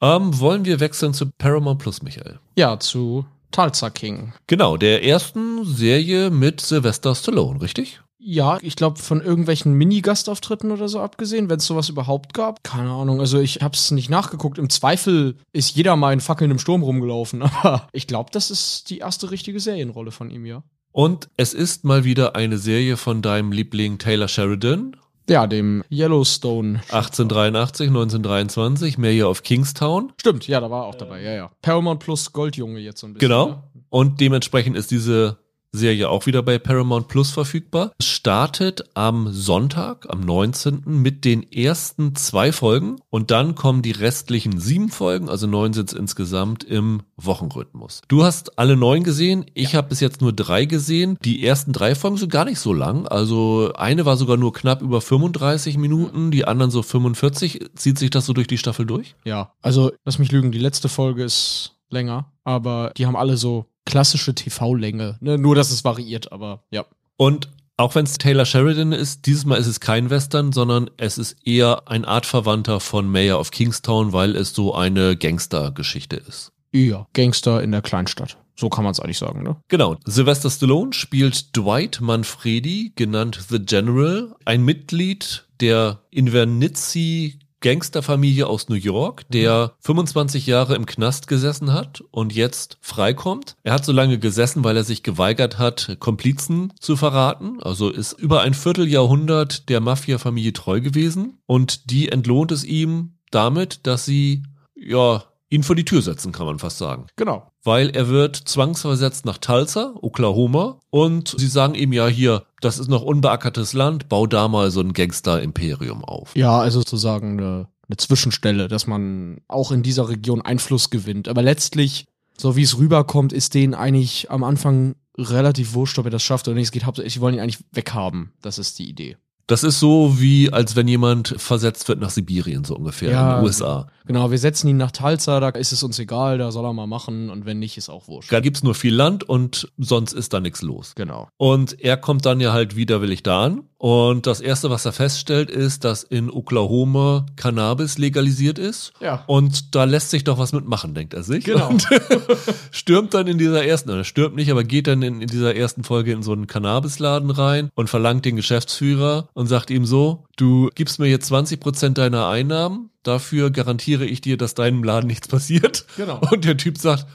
Ähm, wollen wir wechseln zu Paramount Plus, Michael? Ja, zu Tulsa King. Genau, der ersten Serie mit Sylvester Stallone, richtig? Ja, ich glaube, von irgendwelchen Mini-Gastauftritten oder so abgesehen, wenn es sowas überhaupt gab. Keine Ahnung, also ich habe es nicht nachgeguckt. Im Zweifel ist jeder mal in fackelndem Sturm rumgelaufen, [laughs] aber ich glaube, das ist die erste richtige Serienrolle von ihm, ja. Und es ist mal wieder eine Serie von deinem Liebling Taylor Sheridan. Ja, dem Yellowstone. 1883, 1923, Mayor of Kingstown. Stimmt, ja, da war er auch dabei, ja, ja. Paramount plus Goldjunge jetzt so ein bisschen. Genau. ne? Und dementsprechend ist diese Serie auch wieder bei Paramount Plus verfügbar. Es startet am Sonntag, am 19. mit den ersten zwei Folgen und dann kommen die restlichen sieben Folgen, also neun sind insgesamt im Wochenrhythmus. Du hast alle neun gesehen, ich habe bis jetzt nur drei gesehen. Die ersten drei Folgen sind gar nicht so lang, also eine war sogar nur knapp über 35 Minuten, die anderen so 45. Zieht sich das so durch die Staffel durch? Ja, also lass mich lügen, die letzte Folge ist länger, aber die haben alle so klassische TV-Länge. Ne? Nur, dass es variiert, aber ja. Und auch wenn es Taylor Sheridan ist, dieses Mal ist es kein Western, sondern es ist eher ein Artverwandter von Mayor of Kingstown, weil es so eine Gangstergeschichte ist. Ja, Gangster in der Kleinstadt. So kann man es eigentlich sagen, ne? Genau. Sylvester Stallone spielt Dwight Manfredi, genannt The General, ein Mitglied der Invernizzi Gangsterfamilie aus New York, der 25 Jahre im Knast gesessen hat und jetzt freikommt. Er hat so lange gesessen, weil er sich geweigert hat, Komplizen zu verraten. Also ist über ein Vierteljahrhundert der Mafia-Familie treu gewesen und die entlohnt es ihm damit, dass sie, ja, ihn vor die Tür setzen, kann man fast sagen Genau. weil er wird zwangsversetzt nach Tulsa, Oklahoma, und sie sagen ihm ja hier, das ist noch unbeackertes Land, bau da mal so ein Gangster-Imperium auf. Ja, also sozusagen eine, eine Zwischenstelle, dass man auch in dieser Region Einfluss gewinnt. Aber letztlich, so wie es rüberkommt, ist denen eigentlich am Anfang relativ wurscht, ob er das schafft oder nicht. Es geht hauptsächlich, sie wollen ihn eigentlich weghaben. Das ist die Idee. Das ist so wie, als wenn jemand versetzt wird nach Sibirien, so ungefähr, Ja. in den USA. Genau, wir setzen ihn nach Tulsa, da ist es uns egal, da soll er mal machen und wenn nicht, ist auch wurscht. Da gibt's nur viel Land und sonst ist da nichts los. Genau. Und er kommt dann ja halt widerwillig da an. Und das erste, was er feststellt, ist, dass in Oklahoma Cannabis legalisiert ist. Ja. Und da lässt sich doch was mitmachen, denkt er sich. Genau. Und [laughs] stürmt dann in dieser ersten, oder stürmt nicht, aber geht dann in, in dieser ersten Folge in so einen Cannabisladen rein und verlangt den Geschäftsführer und sagt ihm so, du gibst mir jetzt 20 Prozent deiner Einnahmen, dafür garantiere ich dir, dass deinem Laden nichts passiert. Genau. Und der Typ sagt,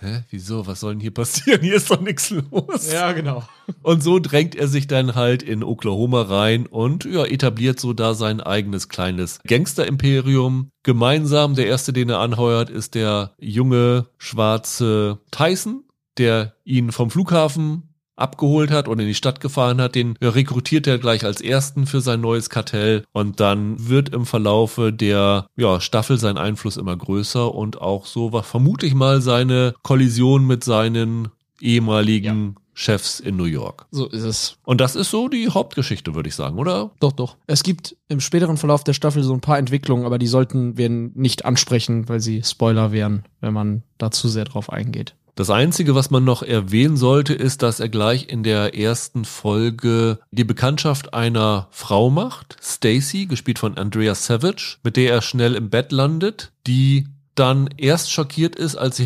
hä, wieso, was soll denn hier passieren? [laughs] Hier ist doch nichts los. Ja, genau. Und so drängt er sich dann halt in Oklahoma rein und ja, etabliert so da sein eigenes kleines Gangster-Imperium. Gemeinsam, der erste, den er anheuert, ist der junge schwarze Tyson, der ihn vom Flughafen abgeholt hat und in die Stadt gefahren hat, den rekrutiert er gleich als ersten für sein neues Kartell und dann wird im Verlaufe der ja, Staffel sein Einfluss immer größer und auch so war vermute ich mal seine Kollision mit seinen ehemaligen ja. Chefs in New York. So ist es. Und das ist so die Hauptgeschichte, würde ich sagen, oder? Doch, doch. Es gibt im späteren Verlauf der Staffel so ein paar Entwicklungen, aber die sollten wir nicht ansprechen, weil sie Spoiler wären, wenn man da zu sehr drauf eingeht. Das Einzige, was man noch erwähnen sollte, ist, dass er gleich in der ersten Folge die Bekanntschaft einer Frau macht, Stacy, gespielt von Andrea Savage, mit der er schnell im Bett landet, die dann erst schockiert ist, als sie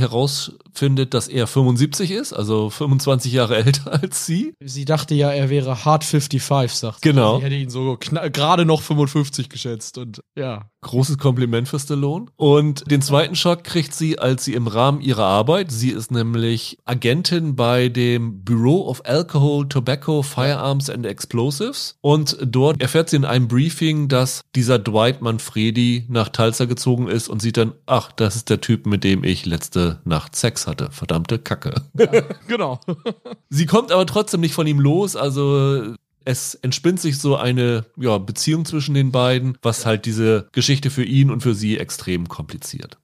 herausfindet, dass er 75 ist, also 25 Jahre [laughs] älter als sie. Sie dachte ja, er wäre hard 55, sagt sie. Genau. Sie hätte ihn so gerade noch 55 geschätzt und ja. Großes Kompliment für Stallone. Und den zweiten Schock kriegt sie, als sie im Rahmen ihrer Arbeit, sie ist nämlich Agentin bei dem Bureau of Alcohol, Tobacco, Firearms and Explosives. Und dort erfährt sie in einem Briefing, dass dieser Dwight Manfredi nach Tulsa gezogen ist und sieht dann, ach, das ist der Typ, mit dem ich letzte Nacht Sex hatte. Verdammte Kacke. Ja, [laughs] [laughs] genau. sie kommt aber trotzdem nicht von ihm los, also es entspinnt sich so eine ja, Beziehung zwischen den beiden, was halt diese Geschichte für ihn und für sie extrem kompliziert.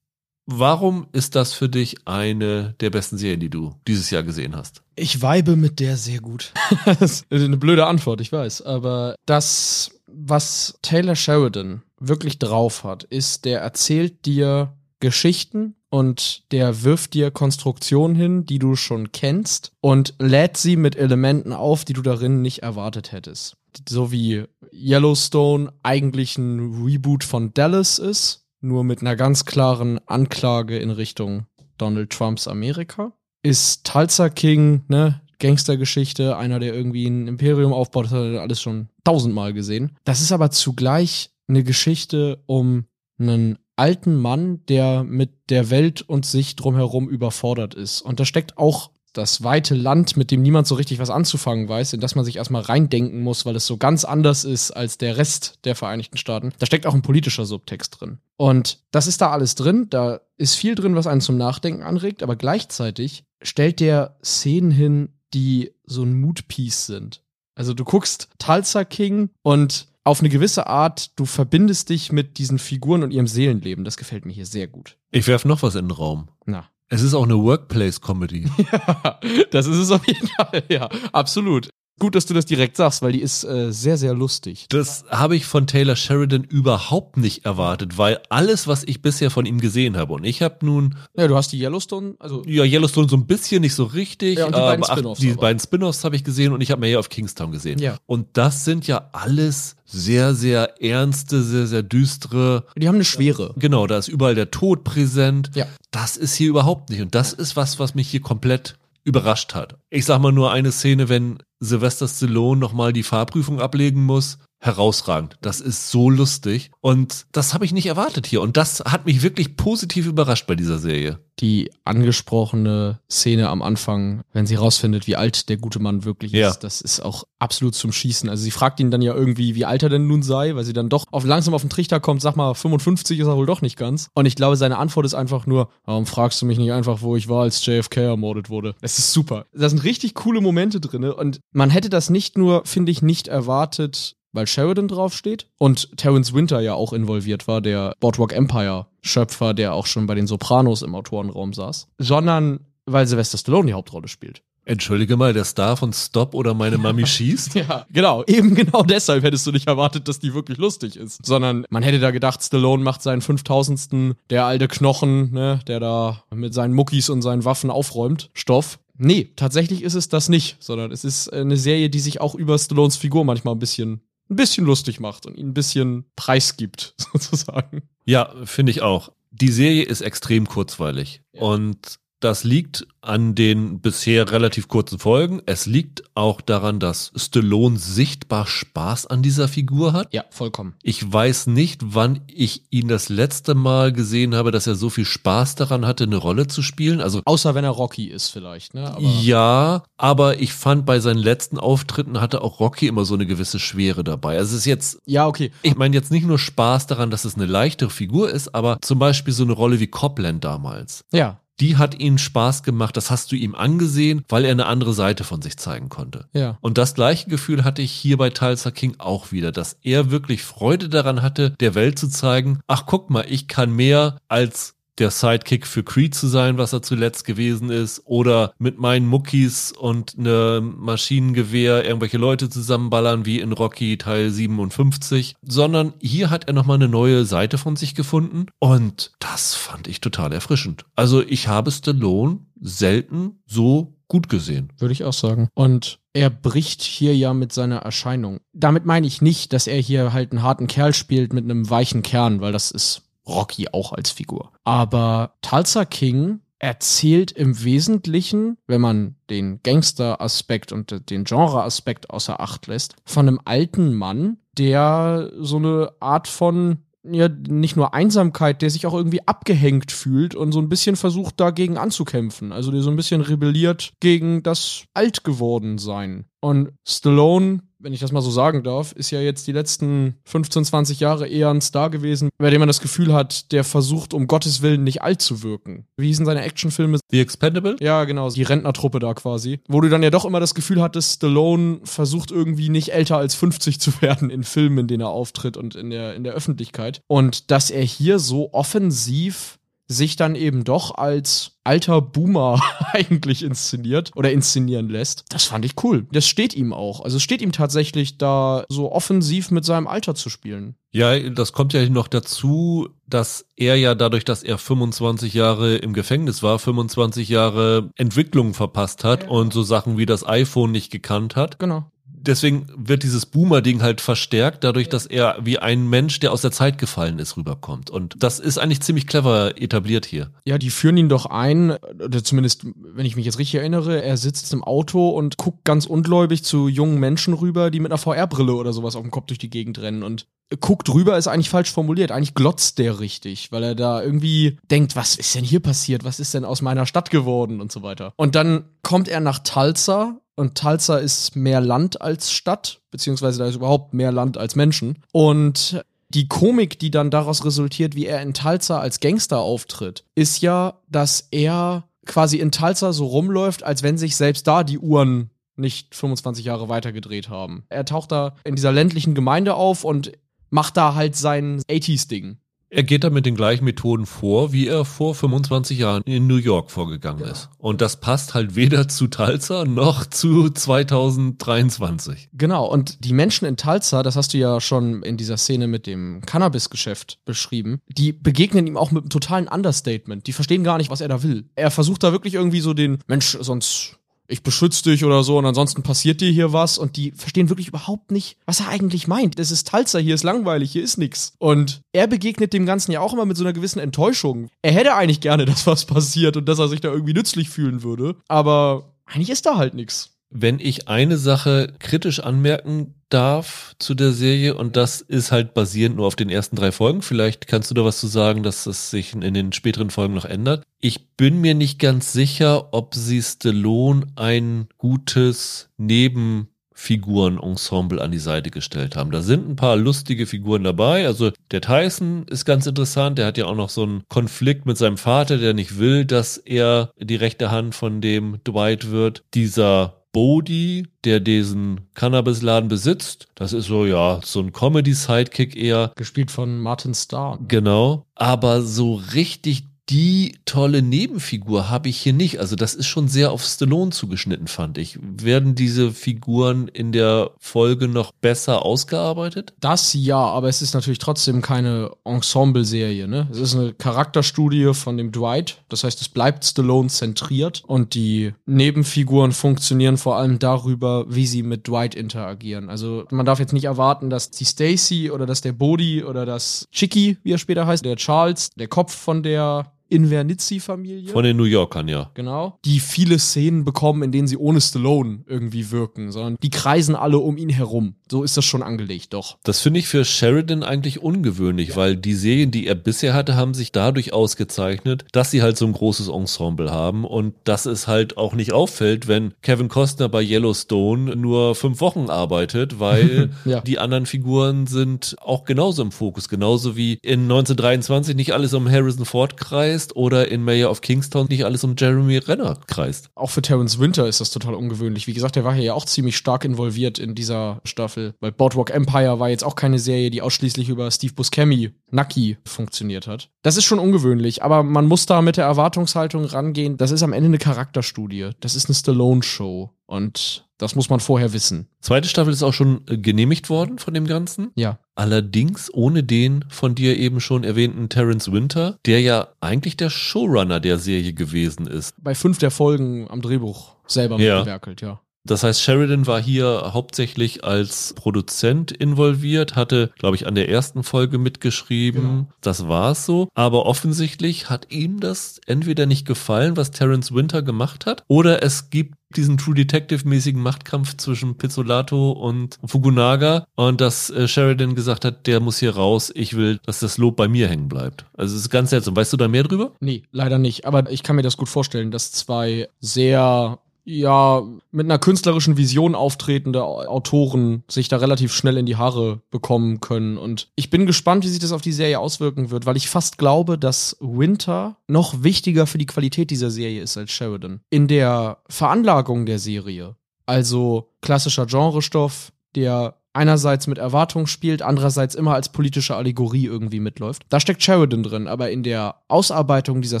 Warum ist das für dich eine der besten Serien, die du dieses Jahr gesehen hast? Ich weibe mit der sehr gut. [laughs] das ist eine blöde Antwort, ich weiß. Aber das, was Taylor Sheridan wirklich drauf hat, ist, der erzählt dir Geschichten und der wirft dir Konstruktionen hin, die du schon kennst und lädt sie mit Elementen auf, die du darin nicht erwartet hättest. So wie Yellowstone eigentlich ein Reboot von Dallas ist, nur mit einer ganz klaren Anklage in Richtung Donald Trumps Amerika. Ist Tulsa King, ne, Gangstergeschichte, einer, der irgendwie ein Imperium aufbaut, das hat er alles schon tausendmal gesehen. Das ist aber zugleich eine Geschichte um einen alten Mann, der mit der Welt und sich drumherum überfordert ist. Und da steckt auch das weite Land, mit dem niemand so richtig was anzufangen weiß, in das man sich erstmal reindenken muss, weil es so ganz anders ist als der Rest der Vereinigten Staaten. Da steckt auch ein politischer Subtext drin. Und das ist da alles drin. Da ist viel drin, was einen zum Nachdenken anregt, aber gleichzeitig stellt der Szenen hin, die so ein Moodpiece sind. Also du guckst Tulsa King und auf eine gewisse Art, du verbindest dich mit diesen Figuren und ihrem Seelenleben. Das gefällt mir hier sehr gut. Ich werfe noch was in den Raum. Na. Es ist auch eine Workplace-Comedy. [laughs] ja, das ist es auf jeden Fall, ja, absolut. Gut, dass du das direkt sagst, weil die ist äh, sehr, sehr lustig. Das habe ich von Taylor Sheridan überhaupt nicht erwartet, weil alles, was ich bisher von ihm gesehen habe, und ich habe nun. Ja, du hast die Yellowstone, also. Ja, Yellowstone so ein bisschen, nicht so richtig. Ja, die beiden Spin-offs. Die aber. beiden Spin-offs habe ich gesehen und ich habe Mayor of Kingstown gesehen. Ja. Und das sind ja alles sehr, sehr ernste, sehr, sehr düstere. Die haben eine Schwere. Genau, da ist überall der Tod präsent. Ja. Das ist hier überhaupt nicht. Und das ist was, was mich hier komplett überrascht hat. Ich sag mal nur eine Szene, wenn Sylvester Stallone nochmal die Fahrprüfung ablegen muss. Herausragend. Das ist so lustig. Und das habe ich nicht erwartet hier. Und das hat mich wirklich positiv überrascht bei dieser Serie die angesprochene Szene am Anfang, wenn sie rausfindet, wie alt der gute Mann wirklich ja. ist, das ist auch absolut zum Schießen. Also sie fragt ihn dann ja irgendwie, wie alt er denn nun sei, weil sie dann doch auf, langsam auf den Trichter kommt, sag mal, 55 ist er wohl doch nicht ganz. Und ich glaube, seine Antwort ist einfach nur, warum fragst du mich nicht einfach, wo ich war, als JFK ermordet wurde? Es ist super. Da sind richtig coole Momente drin und man hätte das nicht nur, finde ich, nicht erwartet, weil Sheridan draufsteht und Terence Winter ja auch involviert war, der Boardwalk Empire Schöpfer, der auch schon bei den Sopranos im Autorenraum saß, sondern weil Sylvester Stallone die Hauptrolle spielt. Entschuldige mal, der Star von Stop oder meine [laughs] Mami schießt? ja, genau. Eben genau deshalb hättest du nicht erwartet, dass die wirklich lustig ist. Sondern man hätte da gedacht, Stallone macht seinen 5000. Der alte Knochen, ne, der da mit seinen Muckis und seinen Waffen aufräumt. Stoff. Nee, tatsächlich ist es das nicht, sondern es ist eine Serie, die sich auch über Stallones Figur manchmal ein bisschen ein bisschen lustig macht und ihn ein bisschen preisgibt, [laughs] sozusagen. Ja, finde ich auch. Die Serie ist extrem kurzweilig ja. und das liegt an den bisher relativ kurzen Folgen. Es liegt auch daran, dass Stallone sichtbar Spaß an dieser Figur hat. Ja, vollkommen. Ich weiß nicht, wann ich ihn das letzte Mal gesehen habe, dass er so viel Spaß daran hatte, eine Rolle zu spielen. Also außer wenn er Rocky ist, vielleicht. Ne? Aber ja, aber ich fand bei seinen letzten Auftritten hatte auch Rocky immer so eine gewisse Schwere dabei. Also es ist jetzt. Ja, okay. Ich meine jetzt nicht nur Spaß daran, dass es eine leichtere Figur ist, aber zum Beispiel so eine Rolle wie Copland damals. Ja die hat ihnen Spaß gemacht, das hast du ihm angesehen, weil er eine andere Seite von sich zeigen konnte. Ja. Und das gleiche Gefühl hatte ich hier bei Tulsa King auch wieder, dass er wirklich Freude daran hatte, der Welt zu zeigen, ach guck mal, ich kann mehr als der Sidekick für Creed zu sein, was er zuletzt gewesen ist, oder mit meinen Muckis und einem Maschinengewehr irgendwelche Leute zusammenballern wie in Rocky Teil 57, sondern hier hat er nochmal eine neue Seite von sich gefunden und das fand ich total erfrischend. Also ich habe Stallone selten so gut gesehen. Würde ich auch sagen. Und er bricht hier ja mit seiner Erscheinung. Damit meine ich nicht, dass er hier halt einen harten Kerl spielt mit einem weichen Kern, weil das ist Rocky auch als Figur. Aber Tulsa King erzählt im Wesentlichen, wenn man den Gangster-Aspekt und den Genre-Aspekt außer Acht lässt, von einem alten Mann, der so eine Art von ja, nicht nur Einsamkeit, der sich auch irgendwie abgehängt fühlt und so ein bisschen versucht, dagegen anzukämpfen. Also der so ein bisschen rebelliert gegen das Altgewordensein. Und Stallone wenn ich das mal so sagen darf, ist ja jetzt die letzten 15, 20 Jahre eher ein Star gewesen, bei dem man das Gefühl hat, der versucht, um Gottes Willen nicht alt zu wirken. Wie hießen seine Actionfilme? The Expendable? Ja, genau, die Rentnertruppe da quasi. Wo du dann ja doch immer das Gefühl hattest, Stallone versucht irgendwie nicht älter als 50 zu werden in Filmen, in denen er auftritt und in der, in der Öffentlichkeit. Und dass er hier so offensiv sich dann eben doch als alter Boomer [laughs] eigentlich inszeniert oder inszenieren lässt. Das fand ich cool. Das steht ihm auch. Also es steht ihm tatsächlich da so offensiv mit seinem Alter zu spielen. Ja, das kommt ja noch dazu, dass er ja dadurch, dass er 25 Jahre im Gefängnis war, 25 Jahre Entwicklung verpasst hat ja. und so Sachen wie das iPhone nicht gekannt hat. Genau deswegen wird dieses Boomer-Ding halt verstärkt, dadurch, dass er wie ein Mensch, der aus der Zeit gefallen ist, rüberkommt. Und das ist eigentlich ziemlich clever etabliert hier. Ja, die führen ihn doch ein, oder zumindest, wenn ich mich jetzt richtig erinnere, er sitzt im Auto und guckt ganz ungläubig zu jungen Menschen rüber, die mit einer VR-Brille oder sowas auf dem Kopf durch die Gegend rennen und guckt rüber ist eigentlich falsch formuliert. Eigentlich glotzt der richtig, weil er da irgendwie denkt, was ist denn hier passiert? Was ist denn aus meiner Stadt geworden und so weiter. Und dann kommt er nach Tulsa und Tulsa ist mehr Land als Stadt, beziehungsweise da ist überhaupt mehr Land als Menschen. Und die Komik, die dann daraus resultiert, wie er in Tulsa als Gangster auftritt, ist ja, dass er quasi in Tulsa so rumläuft, als wenn sich selbst da die Uhren nicht 25 Jahre weiter gedreht haben. Er taucht da in dieser ländlichen Gemeinde auf und macht da halt sein 80s-Ding. Er geht da mit den gleichen Methoden vor, wie er vor 25 Jahren in New York vorgegangen genau. ist. Und das passt halt weder zu Tulsa noch zu 2023. Genau, und die Menschen in Tulsa, das hast du ja schon in dieser Szene mit dem Cannabis-Geschäft beschrieben, die begegnen ihm auch mit einem totalen Understatement. Die verstehen gar nicht, was er da will. Er versucht da wirklich irgendwie so den Mensch, sonst ich beschütze dich oder so und ansonsten passiert dir hier was und die verstehen wirklich überhaupt nicht, was er eigentlich meint. Das ist Talzer, hier ist langweilig, hier ist nix. Und er begegnet dem Ganzen ja auch immer mit so einer gewissen Enttäuschung. Er hätte eigentlich gerne, [laughs] dass was passiert und dass er sich da irgendwie nützlich fühlen würde, aber eigentlich ist da halt nix. Wenn ich eine Sache kritisch anmerken darf zu der Serie und das ist halt basierend nur auf den ersten drei Folgen. Vielleicht kannst du da was zu sagen, dass es sich in den späteren Folgen noch ändert. Ich bin mir nicht ganz sicher, ob sie Stallone ein gutes Nebenfiguren-Ensemble an die Seite gestellt haben. Da sind ein paar lustige Figuren dabei. Also der Tyson ist ganz interessant. Der hat ja auch noch so einen Konflikt mit seinem Vater, der nicht will, dass er die rechte Hand von dem Dwight wird. Dieser Bodhi, der diesen Cannabisladen besitzt. Das ist so, ja, so ein Comedy-Sidekick eher. Gespielt von Martin Starr. Genau. Aber so richtig die tolle Nebenfigur habe ich hier nicht. Also das ist schon sehr auf Stallone zugeschnitten, fand ich. Werden diese Figuren in der Folge noch besser ausgearbeitet? Das ja, aber es ist natürlich trotzdem keine Ensemble-Serie. Ne? Es ist eine Charakterstudie von dem Dwight. Das heißt, es bleibt Stallone zentriert und die Nebenfiguren funktionieren vor allem darüber, wie sie mit Dwight interagieren. Also man darf jetzt nicht erwarten, dass die Stacy oder dass der Bodhi oder das Chicky, wie er später heißt, der Charles, der Kopf von der Invernizzi-Familie. Von den New Yorkern, ja. Genau. Die viele Szenen bekommen, in denen sie ohne Stallone irgendwie wirken, sondern die kreisen alle um ihn herum. so ist das schon angelegt, doch. Das finde ich für Sheridan eigentlich ungewöhnlich, ja. weil die Serien, die er bisher hatte, haben sich dadurch ausgezeichnet, dass sie halt so ein großes Ensemble haben und dass es halt auch nicht auffällt, wenn Kevin Costner bei Yellowstone nur fünf Wochen arbeitet, weil [laughs] ja. die anderen Figuren sind auch genauso im Fokus, genauso wie in 1923 nicht alles um Harrison Ford kreist oder in Mayor of Kingstown nicht alles um Jeremy Renner kreist. Auch für Terrence Winter ist das total ungewöhnlich. Wie gesagt, der war hier ja auch ziemlich stark involviert in dieser Staffel, weil Boardwalk Empire war jetzt auch keine Serie, die ausschließlich über Steve Buscemi, Nucky, funktioniert hat. Das ist schon ungewöhnlich, aber man muss da mit der Erwartungshaltung rangehen. Das ist am Ende eine Charakterstudie. Das ist eine Stallone-Show. Und das muss man vorher wissen. Zweite Staffel ist auch schon genehmigt worden von dem Ganzen. Ja. Allerdings ohne den von dir eben schon erwähnten Terence Winter, der ja eigentlich der Showrunner der Serie gewesen ist. Bei fünf der Folgen am Drehbuch selber ja. mitgewerkelt, ja. Das heißt, Sheridan war hier hauptsächlich als Produzent involviert, hatte, glaube ich, an der ersten Folge mitgeschrieben. Genau. Das war es so. Aber offensichtlich hat ihm das entweder nicht gefallen, was Terence Winter gemacht hat, oder es gibt diesen True Detective-mäßigen Machtkampf zwischen Pizzolato und Fukunaga und dass äh, Sheridan gesagt hat, der muss hier raus, ich will, dass das Lob bei mir hängen bleibt. Also es ist ganz seltsam. Weißt du da mehr drüber? Nee, leider nicht. Aber ich kann mir das gut vorstellen, dass zwei sehr ja, mit einer künstlerischen Vision auftretende Autoren sich da relativ schnell in die Haare bekommen können. Und ich bin gespannt, wie sich das auf die Serie auswirken wird, weil ich fast glaube, dass Winter noch wichtiger für die Qualität dieser Serie ist als Sheridan. In der Veranlagung der Serie, also klassischer Genrestoff, der einerseits mit Erwartung spielt, andererseits immer als politische Allegorie irgendwie mitläuft. Da steckt Sheridan drin, aber in der Ausarbeitung dieser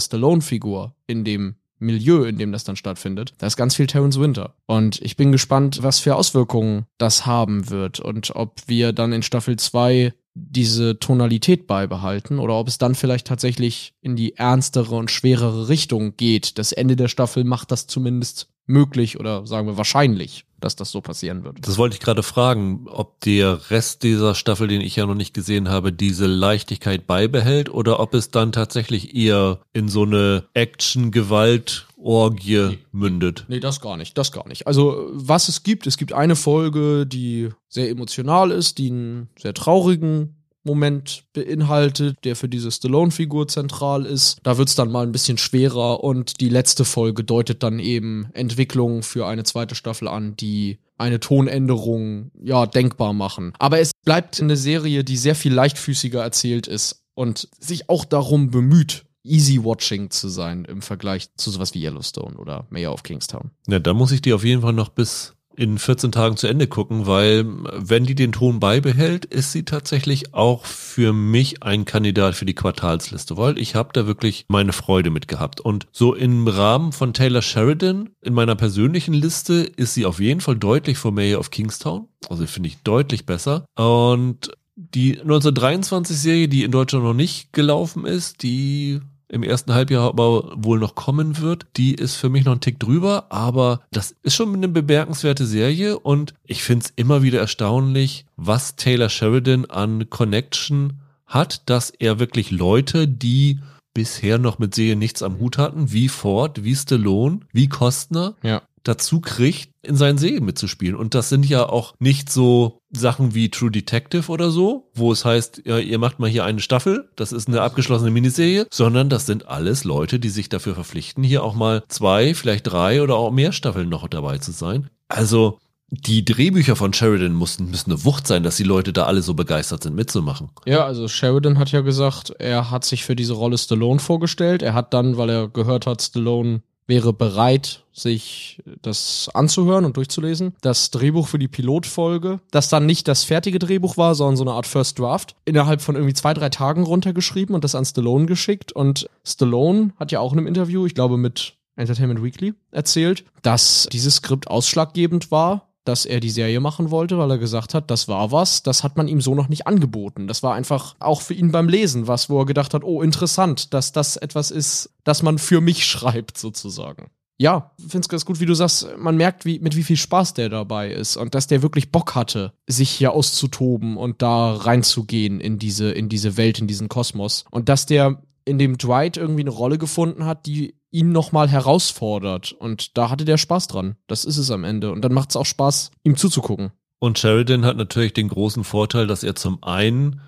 Stallone-Figur, in dem Milieu, in dem das dann stattfindet, da ist ganz viel Terrence Winter. Und ich bin gespannt, was für Auswirkungen das haben wird und ob wir dann in Staffel 2 diese Tonalität beibehalten oder ob es dann vielleicht tatsächlich in die ernstere und schwerere Richtung geht. Das Ende der Staffel macht das zumindest möglich oder sagen wir wahrscheinlich dass das so passieren wird. Das wollte ich gerade fragen, ob der Rest dieser Staffel, den ich ja noch nicht gesehen habe, diese Leichtigkeit beibehält oder ob es dann tatsächlich eher in so eine Action-Gewalt Orgie nee. mündet. Nee, das gar nicht, das gar nicht. Also, was es gibt, es gibt eine Folge, die sehr emotional ist, die einen sehr traurigen Moment beinhaltet, der für diese Stallone-Figur zentral ist. Da wird's dann mal ein bisschen schwerer und die letzte Folge deutet dann eben Entwicklungen für eine zweite Staffel an, die eine Tonänderung ja denkbar machen. Aber es bleibt eine Serie, die sehr viel leichtfüßiger erzählt ist und sich auch darum bemüht, easy watching zu sein im Vergleich zu sowas wie Yellowstone oder Mayor of Kingstown. Ja, da muss ich die auf jeden Fall noch bis in 14 Tagen zu Ende gucken, weil wenn die den Ton beibehält, ist sie tatsächlich auch für mich ein Kandidat für die Quartalsliste, weil ich habe da wirklich meine Freude mit gehabt. Und so im Rahmen von Taylor Sheridan in meiner persönlichen Liste ist sie auf jeden Fall deutlich vor Mayor of Kingstown. Also finde ich deutlich besser. Und die 1923-Serie, die in Deutschland noch nicht gelaufen ist, die im ersten Halbjahr aber wohl noch kommen wird. Die ist für mich noch ein Tick drüber, aber das ist schon eine bemerkenswerte Serie und ich finde es immer wieder erstaunlich, was Taylor Sheridan an Connection hat, dass er wirklich Leute, die bisher noch mit Serien nichts am Hut hatten, wie Ford, wie Stallone, wie Kostner, ja dazu kriegt, in seinen Serien mitzuspielen. Und das sind ja auch nicht so Sachen wie True Detective oder so, wo es heißt, ja, ihr macht mal hier eine Staffel, das ist eine abgeschlossene Miniserie, sondern das sind alles Leute, die sich dafür verpflichten, hier auch mal zwei, vielleicht drei oder auch mehr Staffeln noch dabei zu sein. Also die Drehbücher von Sheridan mussten, müssen eine Wucht sein, dass die Leute da alle so begeistert sind, mitzumachen. Ja, also Sheridan hat ja gesagt, er hat sich für diese Rolle Stallone vorgestellt. Er hat dann, weil er gehört hat, Stallone wäre bereit, sich das anzuhören und durchzulesen. Das Drehbuch für die Pilotfolge, das dann nicht das fertige Drehbuch war, sondern so eine Art First Draft, innerhalb von irgendwie zwei, drei Tagen runtergeschrieben und das an Stallone geschickt. Und Stallone hat ja auch in einem Interview, ich glaube mit Entertainment Weekly, erzählt, dass dieses Skript ausschlaggebend war dass er die Serie machen wollte, weil er gesagt hat, das war was, das hat man ihm so noch nicht angeboten. Das war einfach auch für ihn beim Lesen was, wo er gedacht hat, oh, interessant, dass das etwas ist, das man für mich [laughs] schreibt, sozusagen. Ja, finde es ganz gut, wie du sagst, man merkt, wie, mit wie viel Spaß der dabei ist und dass der wirklich Bock hatte, sich hier auszutoben und da reinzugehen in diese, in diese Welt, in diesen Kosmos. Und dass der in dem Dwight irgendwie eine Rolle gefunden hat, die ihn nochmal herausfordert. Und da hatte der Spaß dran. Das ist es am Ende. Und dann macht es auch Spaß, ihm zuzugucken. Und Sheridan hat natürlich den großen Vorteil, dass er zum einen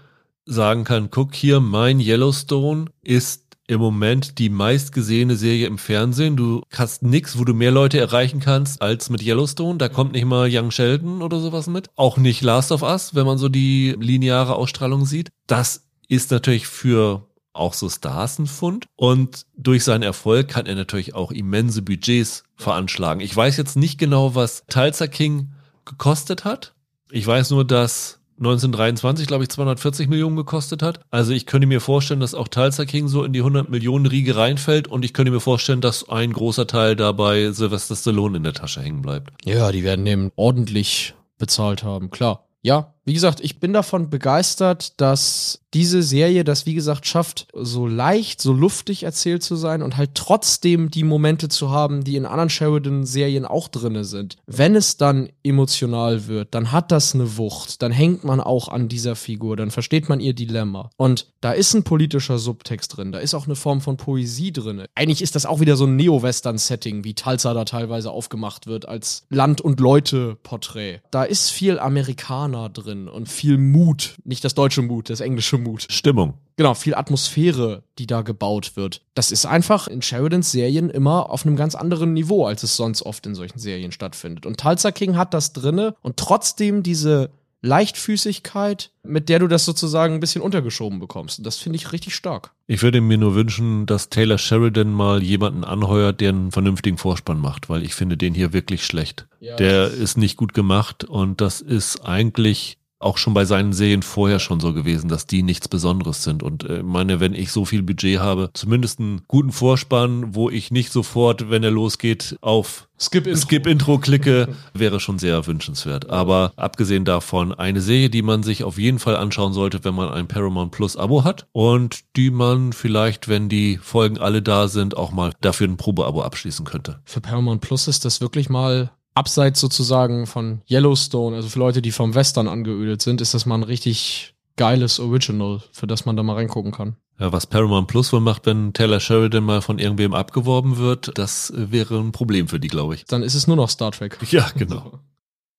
sagen kann, guck hier, mein Yellowstone ist im Moment die meistgesehene Serie im Fernsehen. Du hast nix, wo du mehr Leute erreichen kannst als mit Yellowstone. Da kommt nicht mal Young Sheldon oder sowas mit. Auch nicht Last of Us, wenn man so die lineare Ausstrahlung sieht. Das ist natürlich für auch so Stars ein Fund. Und durch seinen Erfolg kann er natürlich auch immense Budgets veranschlagen. Ich weiß jetzt nicht genau, was Tulsa King gekostet hat. Ich weiß nur, dass 1923, glaube ich, 240 Millionen gekostet hat. Also ich könnte mir vorstellen, dass auch Tulsa King so in die 100 Millionen Riege reinfällt und ich könnte mir vorstellen, dass ein großer Teil dabei Sylvester Stallone in der Tasche hängen bleibt. Ja, die werden eben ordentlich bezahlt haben, klar. Ja, wie gesagt, ich bin davon begeistert, dass diese Serie das, wie gesagt, schafft, so leicht, so luftig erzählt zu sein und halt trotzdem die Momente zu haben, die in anderen Sheridan-Serien auch drinne sind. Wenn es dann emotional wird, dann hat das eine Wucht, dann hängt man auch an dieser Figur, dann versteht man ihr Dilemma. Und da ist ein politischer Subtext drin, da ist auch eine Form von Poesie drin. Eigentlich ist das auch wieder so ein Neo-Western-Setting, wie Tulsa da teilweise aufgemacht wird als Land- und Leute-Porträt. Da ist viel Amerikaner drin drin und viel Mut. Nicht das deutsche Mut, das englische Mut. Stimmung. Genau, viel Atmosphäre, die da gebaut wird. Das ist einfach in Sheridans Serien immer auf einem ganz anderen Niveau, als es sonst oft in solchen Serien stattfindet. Und Tulsa King hat das drinne und trotzdem diese Leichtfüßigkeit, mit der du das sozusagen ein bisschen untergeschoben bekommst. Und das finde ich richtig stark. Ich würde mir nur wünschen, dass Taylor Sheridan mal jemanden anheuert, der einen vernünftigen Vorspann macht, weil ich finde den hier wirklich schlecht. Ja, der ist nicht gut gemacht und das ist eigentlich auch schon bei seinen Serien vorher schon so gewesen, dass die nichts Besonderes sind. Und äh, meine, wenn ich so viel Budget habe, zumindest einen guten Vorspann, wo ich nicht sofort, wenn er losgeht, auf Skip-Intro Skip klicke, [laughs] wäre schon sehr wünschenswert. Aber abgesehen davon, eine Serie, die man sich auf jeden Fall anschauen sollte, wenn man ein Paramount Plus Abo hat und die man vielleicht, wenn die Folgen alle da sind, auch mal dafür ein Probeabo abschließen könnte. Für Paramount Plus ist das wirklich mal abseits sozusagen von Yellowstone, also für Leute, die vom Western angeödet sind, ist das mal ein richtig geiles Original, für das man da mal reingucken kann. Ja, was Paramount Plus wohl macht, wenn Taylor Sheridan mal von irgendwem abgeworben wird, das wäre ein Problem für die, glaube ich. Dann ist es nur noch Star Trek. [laughs] Ja, genau.